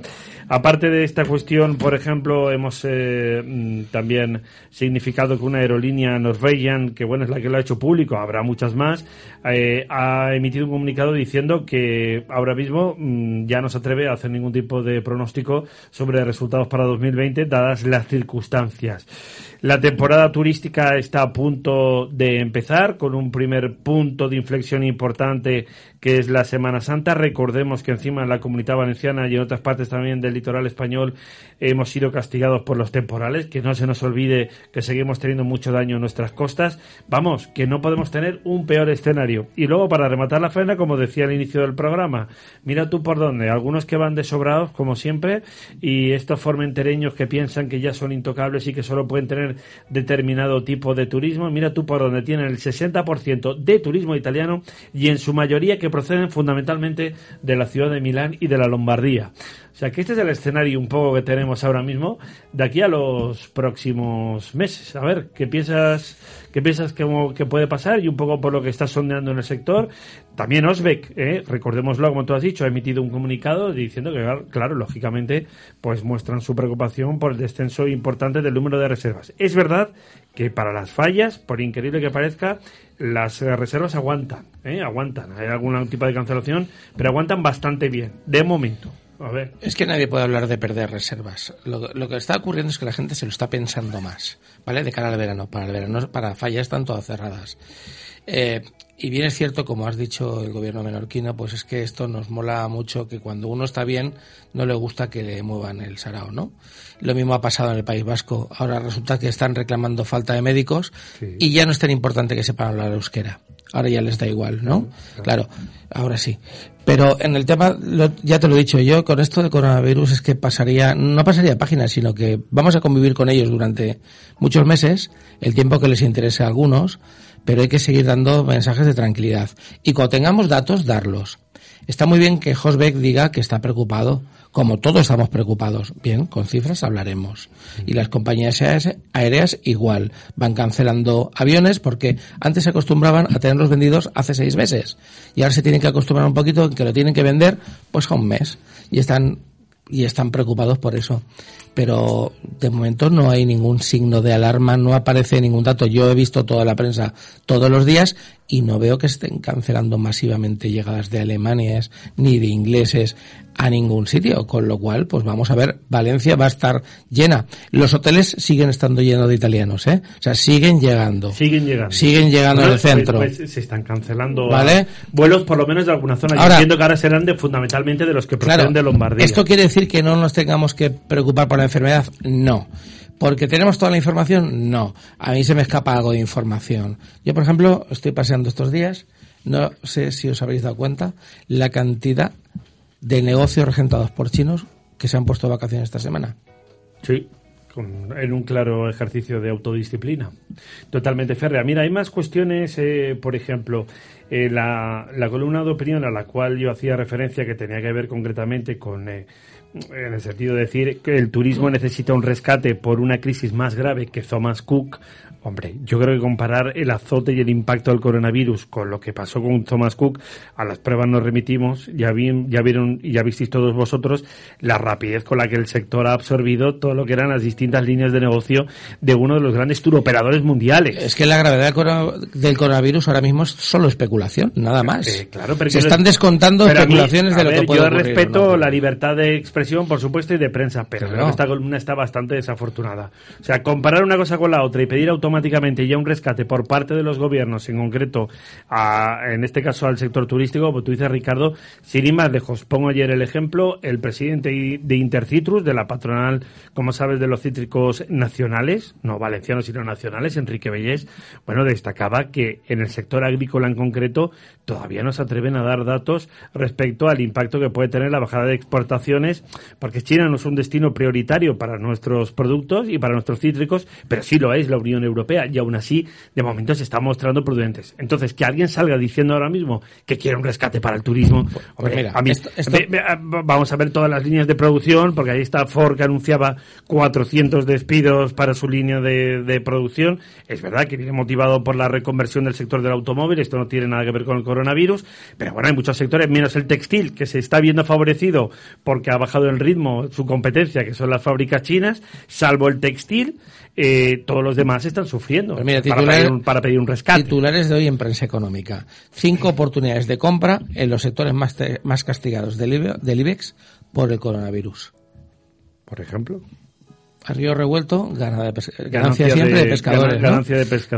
Aparte de esta cuestión, por ejemplo, hemos eh, mm, también significado que una aerolínea Norwegian, que bueno, es la que lo ha hecho público, habrá muchas más, eh, ha emitido un comunicado diciendo que ahora mismo mm, ya no se atreve a hacer ningún tipo de pronóstico sobre resultados para 2020, dadas las circunstancias. La temporada turística está a punto de empezar con un primer punto de inflexión importante que es la Semana Santa. Recordemos que encima en la comunidad valenciana y en otras partes también del litoral español hemos sido castigados por los temporales, que no se nos olvide que seguimos teniendo mucho daño en nuestras costas. Vamos, que no podemos tener un peor escenario. Y luego, para rematar la faena, como decía al inicio del programa, mira tú por dónde, algunos que van desobrados, como siempre, y estos formentereños que piensan que ya son intocables y que solo pueden tener determinado tipo de turismo, mira tú por dónde tienen el 60% de turismo italiano y en su mayoría que proceden fundamentalmente de la ciudad de Milán y de la Lombardía. O sea que este es el escenario un poco que tenemos ahora mismo de aquí a los próximos meses. A ver, ¿qué piensas, qué piensas que, puede pasar? Y un poco por lo que estás sondeando en el sector. También Osbeck, ¿eh? recordémoslo, como tú has dicho, ha emitido un comunicado diciendo que, claro, lógicamente, pues muestran su preocupación por el descenso importante del número de reservas. Es verdad que para las fallas, por increíble que parezca, las reservas aguantan, ¿eh? aguantan. Hay algún tipo de cancelación, pero aguantan bastante bien, de momento. A ver. Es que nadie puede hablar de perder reservas. Lo, lo, que está ocurriendo es que la gente se lo está pensando más, ¿vale? De cara al verano. Para el verano, para fallas están todas cerradas. Eh, y bien es cierto, como has dicho el gobierno menorquino, pues es que esto nos mola mucho que cuando uno está bien no le gusta que le muevan el sarao, ¿no? Lo mismo ha pasado en el País Vasco. Ahora resulta que están reclamando falta de médicos y ya no es tan importante que sepan hablar euskera. Ahora ya les da igual, ¿no? Claro, ahora sí. Pero en el tema, ya te lo he dicho yo, con esto de coronavirus es que pasaría, no pasaría páginas, sino que vamos a convivir con ellos durante muchos meses, el tiempo que les interese a algunos, pero hay que seguir dando mensajes de tranquilidad. Y cuando tengamos datos, darlos. Está muy bien que Hosbeck diga que está preocupado, como todos estamos preocupados. Bien, con cifras hablaremos. Y las compañías aéreas igual. Van cancelando aviones porque antes se acostumbraban a tenerlos vendidos hace seis meses. Y ahora se tienen que acostumbrar un poquito que lo tienen que vender pues a un mes. Y están, y están preocupados por eso pero de momento no hay ningún signo de alarma, no aparece ningún dato. Yo he visto toda la prensa todos los días y no veo que estén cancelando masivamente llegadas de alemanes ni de ingleses a ningún sitio, con lo cual, pues vamos a ver, Valencia va a estar llena. Los hoteles siguen estando llenos de italianos, ¿eh? O sea, siguen llegando. Siguen llegando. Siguen llegando al pues, centro. Pues, se están cancelando ¿Vale? vuelos por lo menos de alguna zona. Ahora, Yo entiendo que ahora serán de, fundamentalmente de los que proceden de Lombardía. Esto quiere decir que no nos tengamos que preocupar por enfermedad. No. ¿Porque tenemos toda la información? No. A mí se me escapa algo de información. Yo, por ejemplo, estoy paseando estos días, no sé si os habéis dado cuenta, la cantidad de negocios regentados por chinos que se han puesto vacaciones esta semana. Sí, en un claro ejercicio de autodisciplina. Totalmente férrea. Mira, hay más cuestiones, eh, por ejemplo, eh, la, la, columna de opinión a la cual yo hacía referencia, que tenía que ver concretamente con, eh, en el sentido de decir que el turismo necesita un rescate por una crisis más grave que Thomas Cook, Hombre, yo creo que comparar el azote y el impacto del coronavirus con lo que pasó con Thomas Cook, a las pruebas nos remitimos, ya, vi, ya vieron y ya visteis todos vosotros la rapidez con la que el sector ha absorbido todo lo que eran las distintas líneas de negocio de uno de los grandes turoperadores mundiales. Es que la gravedad del coronavirus ahora mismo es solo especulación, nada más. Eh, claro, pero Se están descontando especulaciones de lo que puede Yo respeto la libertad de expresión, por supuesto, y de prensa, pero creo que esta columna está bastante desafortunada. O sea, comparar una cosa con la otra y pedir automáticamente ya un rescate por parte de los gobiernos, en concreto, en este caso al sector turístico, como tú dices, Ricardo, sin ir más lejos. Pongo ayer el ejemplo, el presidente de Intercitrus, de la patronal, como sabes, de los cítricos nacionales, no valencianos, sino nacionales, Enrique Bellés, bueno, destacaba que en el sector agrícola en concreto todavía no se atreven a dar datos respecto al impacto que puede tener la bajada de exportaciones, porque China no es un destino prioritario para nuestros productos y para nuestros cítricos, pero sí lo es la Unión Europea y aún así de momento se está mostrando prudentes. Entonces, que alguien salga diciendo ahora mismo que quiere un rescate para el turismo, pues vamos a ver todas las líneas de producción, porque ahí está Ford que anunciaba 400 despidos para su línea de, producción. Es verdad que viene motivado por la reconversión del sector del automóvil, esto no tiene nada que ver con el coronavirus, pero bueno, hay muchos sectores, menos el textil, que se está viendo favorecido porque ha bajado el ritmo su competencia, que son las fábricas chinas, salvo el textil, eh, todos los demás están sufriendo pues para, pedir un, rescate. Titulares de hoy en prensa económica. Cinco oportunidades de compra en los sectores más, más castigados del, del IBEX por el coronavirus. Por ejemplo a río revuelto, ganancia, siempre de, pescadores.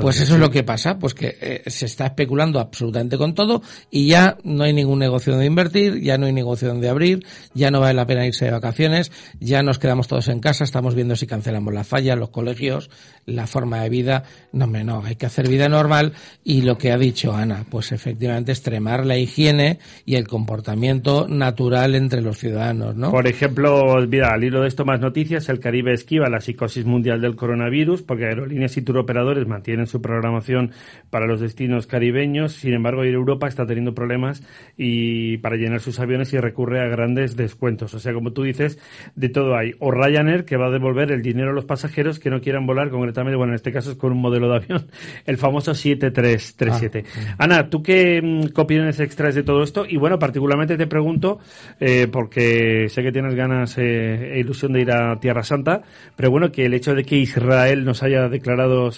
Pues eso es lo que pasa, pues que eh, se está especulando absolutamente con todo y ya no hay ningún negocio de invertir, ya no hay negocio de abrir, ya no vale la pena irse de vacaciones, ya nos quedamos todos en casa, estamos viendo si cancelamos la falla, los colegios, la forma de vida. No, hombre, no, hay que hacer vida normal y lo que ha dicho Ana, pues efectivamente extremar la higiene y el comportamiento natural entre los ciudadanos, ¿no? Por ejemplo, mira, al hilo de esto más noticias, el Caribe Esquí a la psicosis mundial del coronavirus, porque aerolíneas y turoperadores mantienen su programación para los destinos caribeños. Sin embargo, Europa está teniendo problemas y para llenar sus aviones y recurre a grandes descuentos. O sea, como tú dices, de todo hay. O Ryanair, que va a devolver el dinero a los pasajeros que no quieran volar concretamente, bueno, en este caso es con un modelo de avión, el famoso 7337. Ah, Ana, ¿tú qué, mm, qué, opiniones extraes de todo esto? Y bueno, particularmente te pregunto, eh, porque sé que tienes ganas eh, e ilusión de ir a Tierra Santa, pero bueno, que el hecho de que Israel nos haya declarado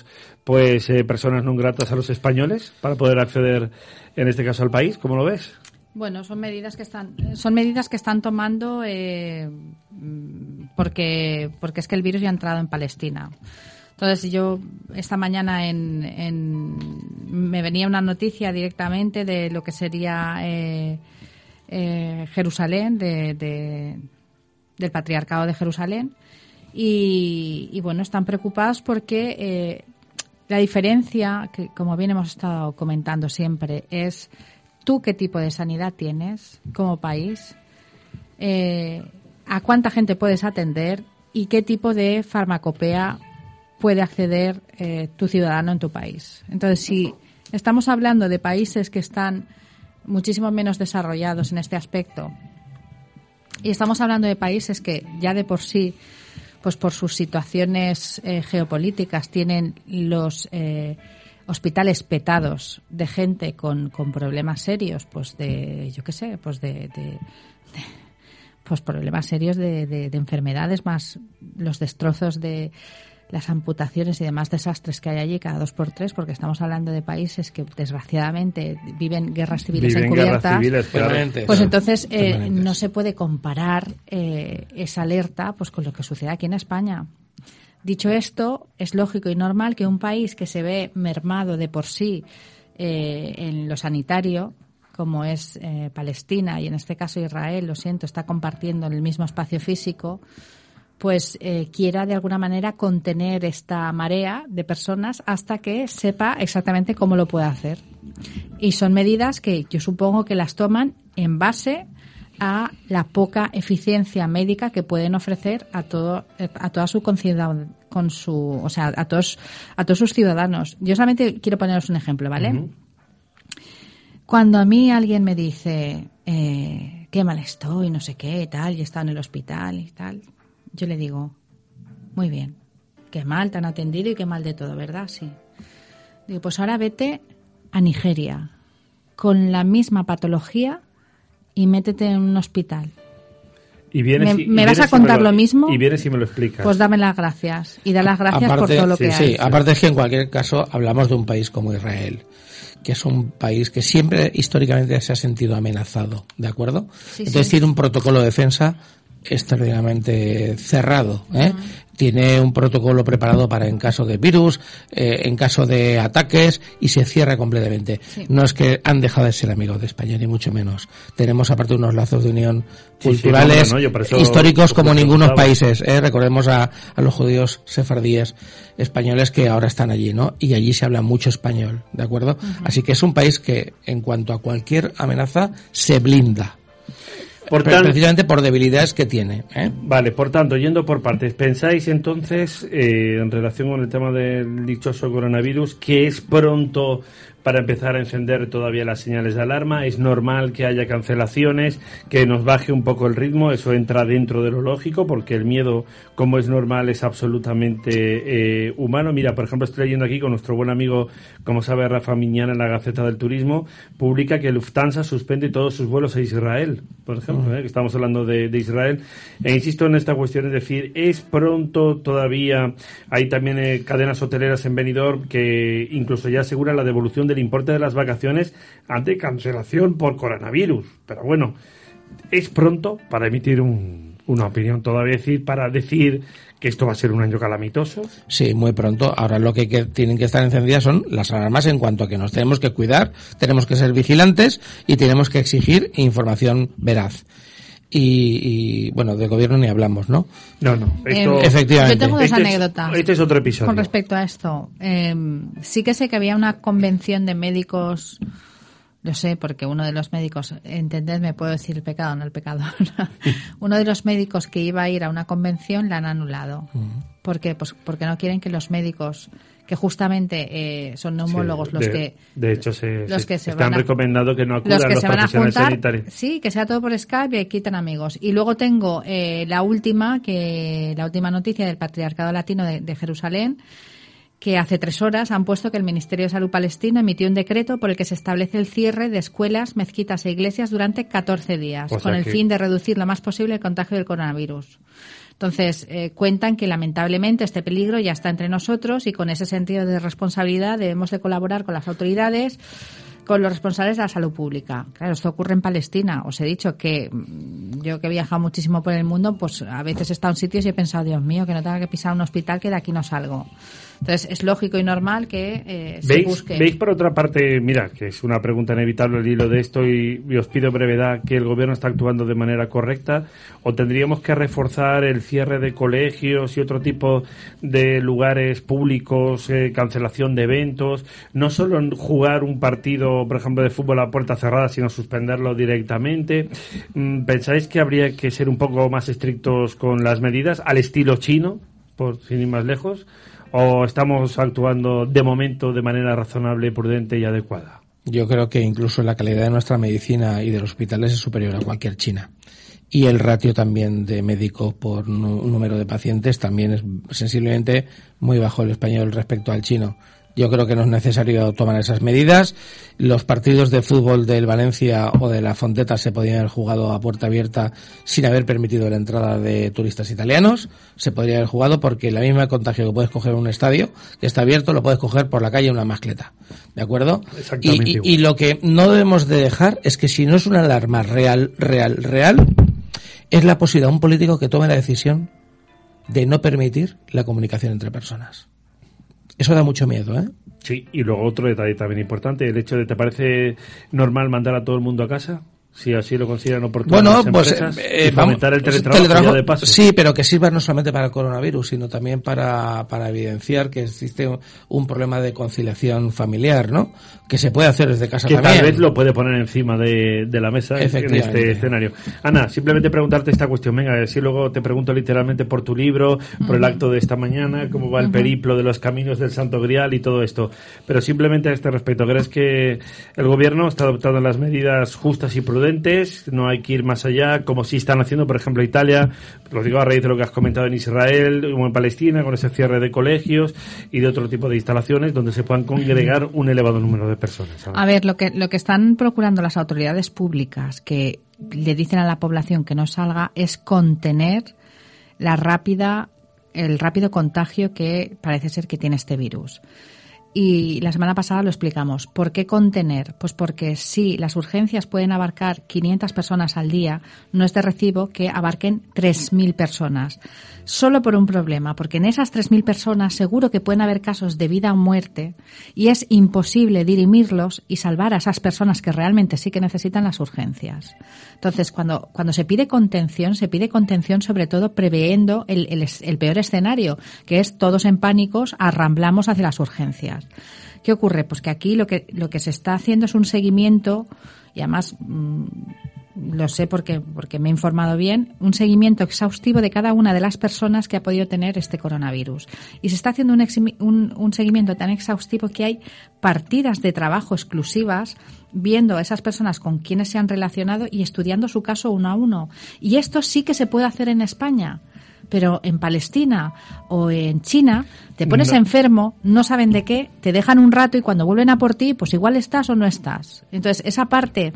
pues eh, personas no gratas a los españoles para poder acceder en este caso al país, ¿cómo lo ves? Bueno, son medidas que están son medidas que están tomando eh, porque porque es que el virus ya ha entrado en Palestina. Entonces yo esta mañana en, me venía una noticia directamente de lo que sería eh, Jerusalén, de, del patriarcado de Jerusalén, y, bueno, están preocupados porque eh, la diferencia, que como bien hemos estado comentando siempre, es tú qué tipo de sanidad tienes como país, eh, a cuánta gente puedes atender y qué tipo de farmacopea puede acceder eh, tu ciudadano en tu país. Entonces, si estamos hablando de países que están muchísimo menos desarrollados en este aspecto y estamos hablando de países que ya de por sí pues por sus situaciones eh, geopolíticas. Tienen los eh, hospitales petados de gente con, con, problemas serios, pues de, yo qué sé, pues de, de, pues problemas serios de, de, enfermedades más los destrozos de las amputaciones y demás desastres que hay allí cada dos por tres, porque estamos hablando de países que desgraciadamente viven guerras civiles encubiertas. Pues entonces eh, no se puede comparar eh, esa alerta pues con lo que sucede aquí en España. Dicho esto, es lógico y normal que un país que se ve mermado de por sí eh, en lo sanitario, como es Palestina y en este caso Israel, lo siento, está compartiendo el mismo espacio físico, pues eh, quiera de alguna manera contener esta marea de personas hasta que sepa exactamente cómo lo puede hacer. Y son medidas que yo supongo que las toman en base a la poca eficiencia médica que pueden ofrecer a todo a toda su con su o sea a todos a todos sus ciudadanos. Yo solamente quiero poneros un ejemplo vale Cuando a mí alguien me dice, eh, qué mal estoy, no sé qué, tal, y está en el hospital y tal, yo le digo, muy bien, qué mal te han atendido y qué mal de todo, ¿verdad? Sí. Digo, pues ahora vete a Nigeria con la misma patología y métete en un hospital. Y vienes ¿Me, y- y me vas vienes a contar lo mismo? Y vienes y me lo explicas. Pues dame las gracias. Y da las gracias por todo lo que sí, hay. sí, aparte es que en cualquier caso hablamos de un país como Israel, que es un país que siempre históricamente se ha sentido amenazado, ¿de acuerdo? Sí, Entonces sí. tiene un protocolo de defensa extraordinariamente cerrado. ¿eh? Tiene un protocolo preparado para en caso de virus, eh, en caso de ataques y se cierra completamente. Sí. No es que han dejado de ser amigos de España, ni mucho menos. Tenemos aparte unos lazos de unión Sí, sí, culturales no, no, históricos como ningunos países. ¿eh? Recordemos a, a los judíos sefardíes españoles que ahora están allí, ¿no? Y allí se habla mucho español, ¿de acuerdo? Así que es un país que, en cuanto a cualquier amenaza, se blinda. Por Pre- tan- precisamente por debilidades que tiene. ¿eh? Vale, por tanto, yendo por partes, ¿pensáis entonces, eh, en relación con el tema del dichoso coronavirus, que es pronto para empezar a encender todavía las señales de alarma? ¿Es normal que haya cancelaciones, que nos baje un poco el ritmo? Eso entra dentro de lo lógico, porque el miedo, como es normal, es absolutamente eh, humano. Mira, por ejemplo, estoy leyendo aquí con nuestro buen amigo, como sabe Rafa Miñana, en la Gaceta del Turismo, publica que Lufthansa suspende todos sus vuelos a Israel, por ejemplo, ¿eh? que estamos hablando de, de Israel. E insisto en esta cuestión, es decir, es pronto todavía, hay también eh, cadenas hoteleras en Benidorm que incluso ya aseguran la devolución del importe de las vacaciones ante cancelación por coronavirus. Pero bueno, es pronto para emitir un- una opinión todavía, decir, para decir que esto va a ser un año calamitoso. Sí, muy pronto. Ahora lo que tienen que estar encendidas son las alarmas en cuanto a que nos tenemos que cuidar, tenemos que ser vigilantes y tenemos que exigir información veraz. Y, y, bueno, del gobierno ni hablamos, ¿no? No, no. Esto, Eh, Efectivamente. Yo tengo dos Este es- anécdotas. este es otro episodio. Con respecto a esto. Eh, sí que sé que había una convención de médicos. Lo sé, porque uno de los médicos, entendedme, puedo decir el pecado, no el pecador. uno de los médicos que iba a ir a una convención la han anulado. ¿Por qué? Pues porque no quieren que los médicos, que justamente eh, son neumólogos Sí, los de, que de hecho, se, los que se están van a- recomendando que no acudan los que los se van a juntar, sanitarios. sí, que sea todo por Skype y quitan amigos. Y luego tengo eh, la última, que la última noticia del Patriarcado Latino de, de Jerusalén, que hace tres horas han puesto que el Ministerio de Salud palestino emitió un decreto por el que se establece el cierre de escuelas, mezquitas e iglesias durante 14 días, O sea con el que- fin de reducir lo más posible el contagio del coronavirus. Entonces, eh, cuentan que lamentablemente este peligro ya está entre nosotros y con ese sentido de responsabilidad debemos de colaborar con las autoridades, con los responsables de la salud pública. Claro, esto ocurre en Palestina. Os he dicho que mm, yo que he viajado muchísimo por el mundo, pues a veces he estado en sitios y he pensado, Dios mío, que no tenga que pisar un hospital, que de aquí no salgo. Entonces, es lógico y normal que eh, se ¿Veis, busque. ¿Veis por otra parte, mira, que es una pregunta inevitable el hilo de esto y, y os pido brevedad, que el gobierno está actuando de manera correcta o tendríamos que reforzar el cierre de colegios y otro tipo de lugares públicos, eh, cancelación de eventos, no solo en jugar un partido, por ejemplo, de fútbol a puerta cerrada, sino suspenderlo directamente? Mm, ¿Pensáis que habría que ser un poco más estrictos con las medidas al estilo chino, por sin ir más lejos? ¿O estamos actuando de momento de manera razonable, prudente y adecuada? Yo creo que incluso la calidad de nuestra medicina y de los hospitales es superior a cualquier China. Y el ratio también de médicos por número de pacientes también es sensiblemente muy bajo el español respecto al chino. Yo creo que no es necesario tomar esas medidas. Los partidos de fútbol del Valencia o de la Fonteta se podían haber jugado a puerta abierta sin haber permitido la entrada de turistas italianos. Se podría haber jugado porque la misma contagio que puedes coger en un estadio que está abierto lo puedes coger por la calle en una mascleta. ¿De acuerdo? Exactamente Y- y, igual. y lo que no debemos de dejar es que si no es una alarma real, real, real, es la posibilidad de un político que tome la decisión de no permitir la comunicación entre personas. Eso da mucho miedo, ¿eh? Sí, y luego otro detalle también importante, el hecho de, ¿te parece normal mandar a todo el mundo a casa? Si así lo consideran oportuno. Bueno, las pues empresas, eh, y fomentar el vamos, teletrabajo, de paso. sí, pero que sirva no solamente para el coronavirus, sino también para, para evidenciar que existe un, un problema de conciliación familiar, ¿no? Que se puede hacer desde casa que también. tal vez lo puede poner encima de, de la mesa en este escenario. Ana, simplemente preguntarte esta cuestión. Venga, si luego te pregunto literalmente por tu libro, por el acto de esta mañana, cómo va el periplo de los caminos del Santo Grial y todo esto. Pero simplemente a este respecto, ¿crees que el gobierno está adoptando las medidas justas y prudentes? No hay que ir más allá, como sí están haciendo, por ejemplo, Italia, lo digo a raíz de lo que has comentado en Israel o en Palestina, con ese cierre de colegios y de otro tipo de instalaciones donde se puedan congregar un elevado número de personas. A ver, lo que, lo que están procurando las autoridades públicas que le dicen a la población que no salga es contener la rápida, el rápido contagio que parece ser que tiene este virus. Y la semana pasada lo explicamos. ¿Por qué contener? Pues porque si las urgencias pueden abarcar 500 personas al día, no es de recibo que abarquen 3.000 personas. Solo por un problema, porque en esas 3.000 personas seguro que pueden haber casos de vida o muerte y es imposible dirimirlos y salvar a esas personas que realmente sí que necesitan las urgencias. Entonces, cuando, cuando se pide contención, se pide contención sobre todo previendo el, el, el peor escenario, que es todos en pánicos arramblamos hacia las urgencias. ¿Qué ocurre? Pues que aquí lo que, lo que se está haciendo es un seguimiento, y además mmm, lo sé porque, porque me he informado bien, un seguimiento exhaustivo de cada una de las personas que ha podido tener este coronavirus. Y se está haciendo un seguimiento tan exhaustivo que hay partidas de trabajo exclusivas viendo a esas personas con quienes se han relacionado y estudiando su caso uno a uno. Y esto sí que se puede hacer en España pero en Palestina o en China te pones No. enfermo, no saben de qué, te dejan un rato y cuando vuelven a por ti, pues igual estás o no estás. Entonces, esa parte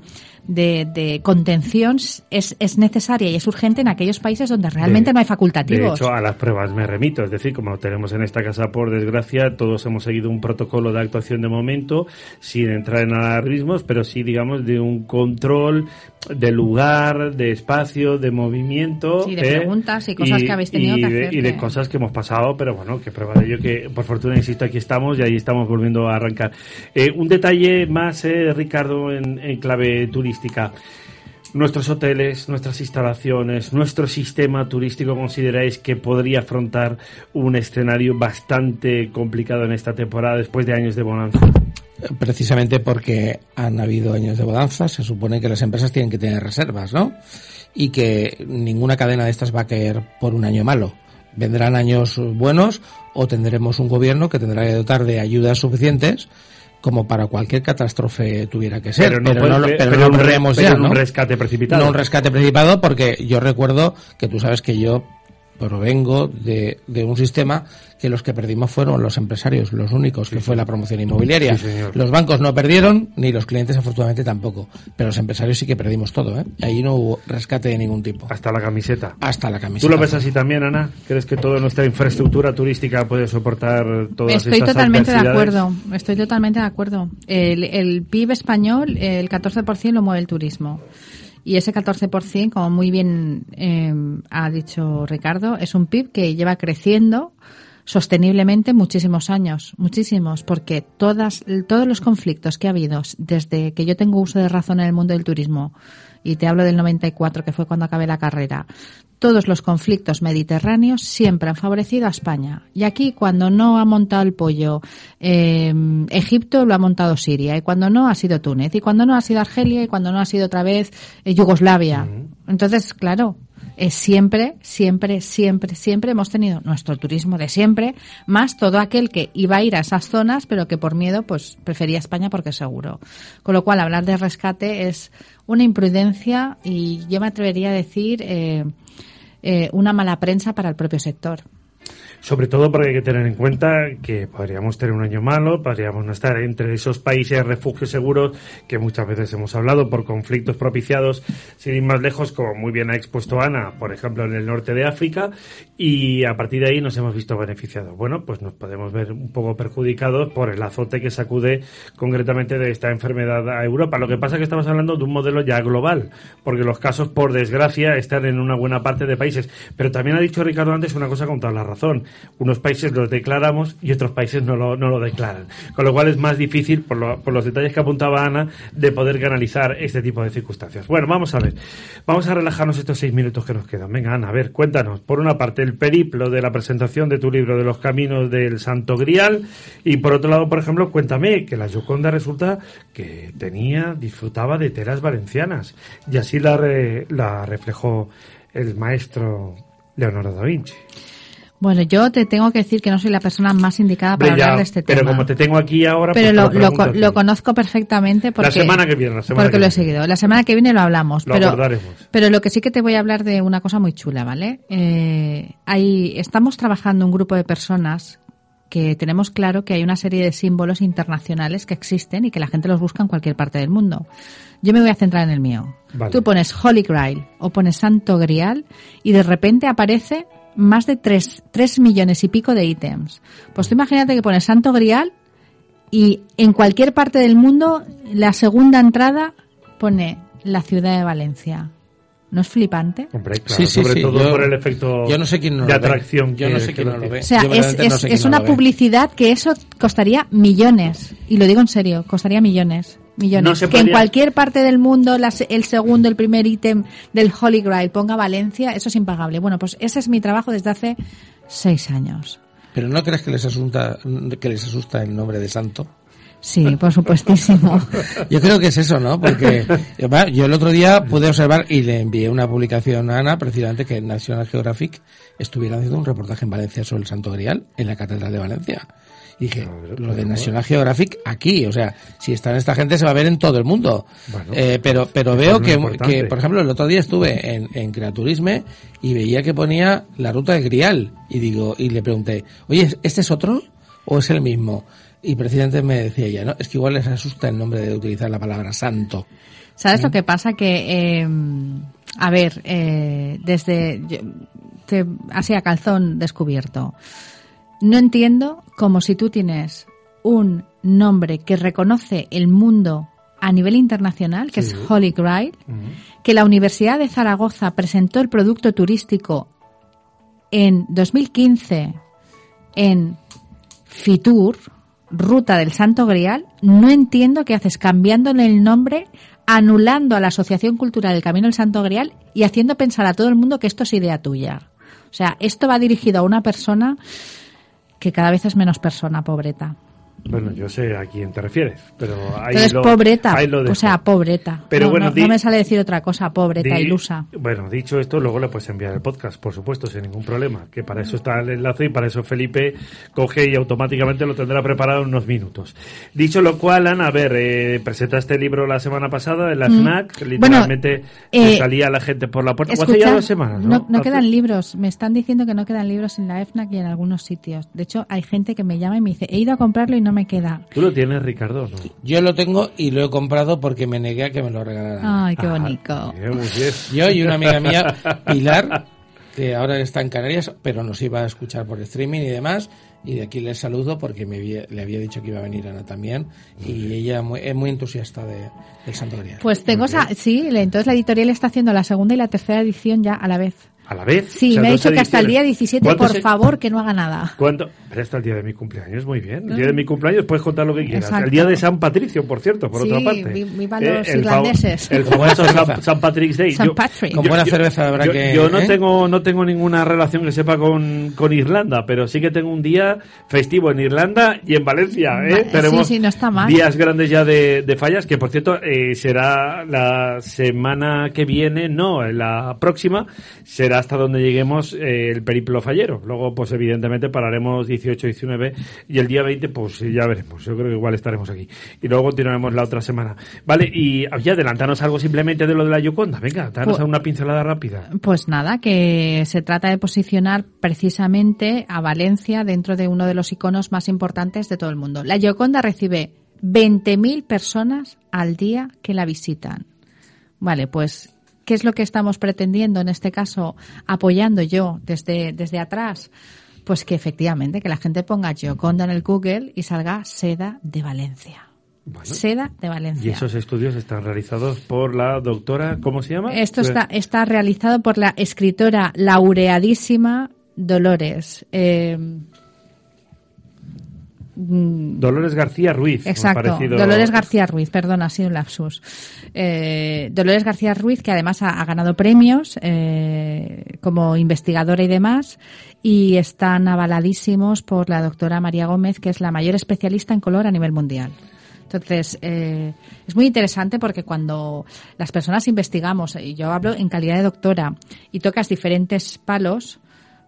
de, de contención es, es necesaria y es urgente en aquellos países donde realmente De- no hay De facultativos. hecho, a las pruebas me remito. Es decir, como tenemos en esta casa, por desgracia, todos hemos seguido un protocolo de actuación de momento, sin entrar en alarmismos, pero sí, digamos, de un control de lugar, de espacio, de movimiento. Sí, de preguntas y cosas que habéis tenido y que de, hacer y de cosas que hemos pasado, pero bueno, que prueba de ello que, por fortuna, insisto, aquí estamos y ahí estamos volviendo a arrancar. Eh, un detalle más, eh, Ricardo, en, en clave turística. Nuestros hoteles, nuestras instalaciones, nuestro sistema turístico, ¿consideráis que podría afrontar un escenario bastante complicado en esta temporada después de años de bonanza? precisamente porque han habido años de bonanza, se supone que las empresas tienen que tener reservas, ¿no? Y que ninguna cadena de estas va a caer por un año malo. Vendrán años buenos o tendremos un gobierno que tendrá que dotar de ayudas suficientes como para cualquier catástrofe tuviera que ser. Pero no puede- no, lo- pero pero no no un pero ya, no un ¿no? rescate precipitado. No un rescate precipitado porque yo recuerdo que tú sabes que yo provengo de, de un sistema que los que perdimos fueron los empresarios, los únicos, que fue la promoción inmobiliaria. Sí, los bancos no perdieron, ni los clientes afortunadamente tampoco. Pero los empresarios sí que perdimos todo, ¿eh? Y ahí no hubo rescate de ningún tipo. Hasta la camiseta. Hasta la camiseta. ¿Tú lo ves así también, Ana? ¿Crees que toda nuestra infraestructura turística puede soportar todas Estoy estas totalmente de acuerdo, estoy totalmente de acuerdo. El, el PIB español, el 14% lo mueve el turismo. Y ese 14%, como muy bien eh, ha dicho Ricardo, es un PIB que lleva creciendo sosteniblemente muchísimos años, muchísimos, porque todas, todos los conflictos que ha habido desde que yo tengo uso de razón en el mundo del turismo, y te hablo del 94, que fue cuando acabé la carrera, todos los conflictos mediterráneos siempre han favorecido a España. Y aquí, cuando no ha montado el pollo eh, Egipto, lo ha montado Siria. Y cuando no, ha sido Túnez. Y cuando no, ha sido Argelia. Y cuando no, ha sido otra vez eh, Yugoslavia. Entonces, claro, es siempre, siempre, siempre, siempre hemos tenido nuestro turismo de siempre, más todo aquel que iba a ir a esas zonas, pero que por miedo, pues prefería España porque seguro. Con lo cual, hablar de rescate es una imprudencia y yo me atrevería a decir eh, eh, una mala prensa para el propio sector. Sobre todo porque hay que tener en cuenta que podríamos tener un año malo, podríamos no estar entre esos países refugios seguros que muchas veces hemos hablado por conflictos propiciados, sin ir más lejos, como muy bien ha expuesto Ana, por ejemplo, en el norte de África, y a partir de ahí nos hemos visto beneficiados. Bueno, pues nos podemos ver un poco perjudicados por el azote que sacude concretamente de esta enfermedad a Europa. Lo que pasa es que estamos hablando de un modelo ya global, porque los casos, por desgracia, están en una buena parte de países. Pero también ha dicho Ricardo antes una cosa con toda la razón. Unos países los declaramos y otros países no lo, no lo declaran. Con lo cual es más difícil, por, lo- por los detalles que apuntaba Ana, de poder canalizar este tipo de circunstancias. Bueno, vamos a ver. Vamos a relajarnos estos seis minutos que nos quedan. Venga, Ana, a ver, cuéntanos. Por una parte, el periplo de la presentación de tu libro de los caminos del Santo Grial. Y por otro lado, por ejemplo, cuéntame que la Gioconda resulta que tenía, disfrutaba de telas valencianas. Y así la, re- la reflejó el maestro Leonardo da Vinci. Bueno, yo te tengo que decir que no soy la persona más indicada para hablar de este pero tema. como te tengo aquí ahora, Pero pues lo, lo conozco perfectamente porque, semana que viene, la semana porque que lo he seguido. La semana que viene lo hablamos. Lo pero, abordaremos. pero lo que sí que te voy a hablar de una cosa muy chula, ¿vale? Eh, hay, estamos trabajando un grupo de personas que tenemos claro que hay una serie de símbolos internacionales que existen y que la gente los busca en cualquier parte del mundo. Yo me voy a centrar en el mío. Vale. Tú pones Holy Grail o pones Santo Grial y de repente aparece más de tres, tres millones y pico de ítems. Pues tú imagínate que pones Santo Grial y en cualquier parte del mundo la segunda entrada pone la ciudad de Valencia. ¿No es flipante? Hombre, claro, Sí, sí, sobre sí, todo yo- por el efecto yo no sé quién no de atracción. Yo no sé quién no lo ve. O sea, Yo es, no es- sé es quién no una publicidad que eso costaría millones. Y lo digo en serio, costaría millones. Millones. No se que en cualquier parte del mundo las- el segundo, el primer ítem del Holy Grail ponga Valencia, eso es impagable. Bueno, pues ese es mi trabajo desde hace seis años. Pero ¿no crees que les asusta, que les asusta el nombre de santo? Sí, por supuestísimo. Yo creo que es eso, ¿no? Porque yo va, yo el otro día pude observar y le envié una publicación a Ana, precisamente que National Geographic estuviera haciendo un reportaje en Valencia sobre el Santo Grial en la Catedral de Valencia. Dije, lo de National Geographic aquí, o sea, si están esta gente se va a ver en todo el mundo. Bueno, Eh, pero pero veo que, que, por ejemplo, el otro día estuve en, en Creaturisme y veía que ponía la ruta del Grial. Y digo, y le pregunté, oye, ¿este es otro o es el mismo? Y precisamente me decía ella, ¿no? Es que igual les asusta el nombre de utilizar la palabra santo. ¿Sabes lo que pasa? Que, eh, a ver, eh, desde, yo- te- así a calzón descubierto, no entiendo como si tú tienes un nombre que reconoce el mundo a nivel internacional, que es Holy Grail, que la Universidad de Zaragoza presentó el producto turístico en 2015 en Fitur, Ruta del Santo Grial, no entiendo qué haces cambiándole el nombre, anulando a la Asociación Cultural del Camino del Santo Grial y haciendo pensar a todo el mundo que esto es idea tuya. O sea, esto va dirigido a una persona que cada vez es menos persona, pobreta. Bueno, yo sé a quién te refieres, pero ahí Entonces, lo, pobreta. ahí lo O sea, pobreta. Pero no, bueno, no- di- no me sale decir otra cosa, pobreta, Di- ilusa. Bueno, dicho esto, luego le puedes enviar el podcast, por supuesto, sin ningún problema. Que para eso está el enlace y para eso Felipe coge y automáticamente lo tendrá preparado en unos minutos. Dicho lo cual, Ana, a ver, eh, presentaste el libro la semana pasada en la FNAC, literalmente Mm. Bueno, le eh, salía la gente por la puerta. Hace Escucha, ya dos semanas, ¿no? no, Hace- quedan libros. Me están diciendo que no quedan libros en la EFNAC y en algunos sitios. De hecho, hay gente que me llama y me dice, he ido a comprarlo y no me queda. Tú lo tienes, Ricardo, ¿no? Yo lo tengo y lo he comprado porque me negué a que me lo regalaran. Ay, qué Ah, bonito. bien, muy bien. Yo y una amiga mía, Pilar, que ahora está en Canarias, pero nos iba a escuchar por streaming y demás. Y de aquí les saludo porque me había- le había dicho que iba a venir Ana también. Y ella muy- es muy entusiasta de, del Santo Grial. Pues tengo esa, sí, entonces la editorial está haciendo la segunda y la tercera edición ya a la vez. A la vez. Sí, O sea, me ha dicho que hasta el día ediciones. 17, ¿Cuántos por se- favor, que no haga nada. ¿Cuánto? Pero hasta el día de mi cumpleaños, muy bien. El día de mi cumpleaños puedes contar lo que quieras. Exacto. El día de San Patricio, por cierto, por Sí, otra parte. Eh, vi- viva los irlandeses. El famoso San, San Patrick's Day. San Patrick. Con buena cerveza habrá yo, que- yo no ¿eh? tengo no tengo ninguna relación que sepa con, con Irlanda, pero sí que tengo un día festivo en Irlanda y en Valencia. ¿eh? Vale, Tenemos sí, sí, no está mal. días grandes ya de, de fallas, que por cierto eh, será la semana que viene, no, la próxima, será hasta donde lleguemos eh, el periplo fallero. Luego, pues evidentemente pararemos 18, 19 y el día 20, pues ya veremos. Yo creo que igual estaremos aquí. Y luego continuaremos la otra semana. Vale, y oye, adelantanos algo simplemente de lo de la Yoconda. Venga, danos Pues- una pincelada rápida. Pues nada, que se trata de posicionar precisamente a Valencia dentro de uno de los iconos más importantes de todo el mundo. La Gioconda recibe 20.000 personas al día que la visitan. Vale, pues, ¿qué es lo que estamos pretendiendo en este caso, apoyando yo desde, desde atrás? Pues que efectivamente, que la gente ponga Gioconda en el Google y salga Seda de Valencia. Bueno. Seda de Y Valencia. esos estudios están realizados por la doctora, ¿cómo se llama? Esto está, está realizado por la escritora laureadísima Dolores. Eh, Dolores García Ruiz. Exacto, Dolores García Ruiz, perdón, ha sido un lapsus. Eh, Dolores García Ruiz, que además ha, ganado premios eh, como investigadora y demás, y están avaladísimos por la doctora María Gómez, que es la mayor especialista en color a nivel mundial. Entonces, eh, es muy interesante porque cuando las personas investigamos, y yo hablo en calidad de doctora, y tocas diferentes palos,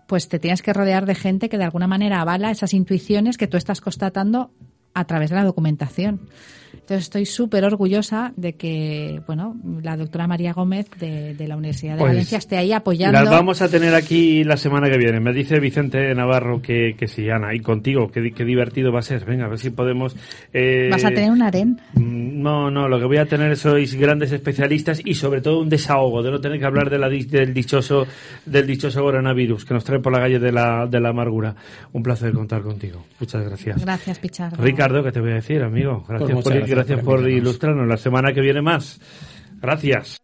pues te tienes que rodear de gente que de alguna manera avala esas intuiciones que tú estás constatando a través de la documentación. Entonces estoy súper orgullosa de que, bueno, la doctora María Gómez de, la Universidad de pues, Valencia esté ahí apoyando. Las vamos a tener aquí la semana que viene. Me dice Vicente Navarro que, que sí, Ana, y contigo, qué, divertido va a ser. Venga, a ver si podemos... Eh, ¿Vas a tener un aren? Mm, no, no, lo que voy a tener sois grandes especialistas y sobre todo un desahogo, de no tener que hablar de la, del dichoso del dichoso coronavirus que nos trae por la calle de la, de la amargura. Un placer contar contigo. Muchas gracias. Gracias, Pichardo. Ricardo, ¿qué te voy a decir, amigo? Gracias, pues por, gracias por ilustrarnos. La semana que viene más. Gracias.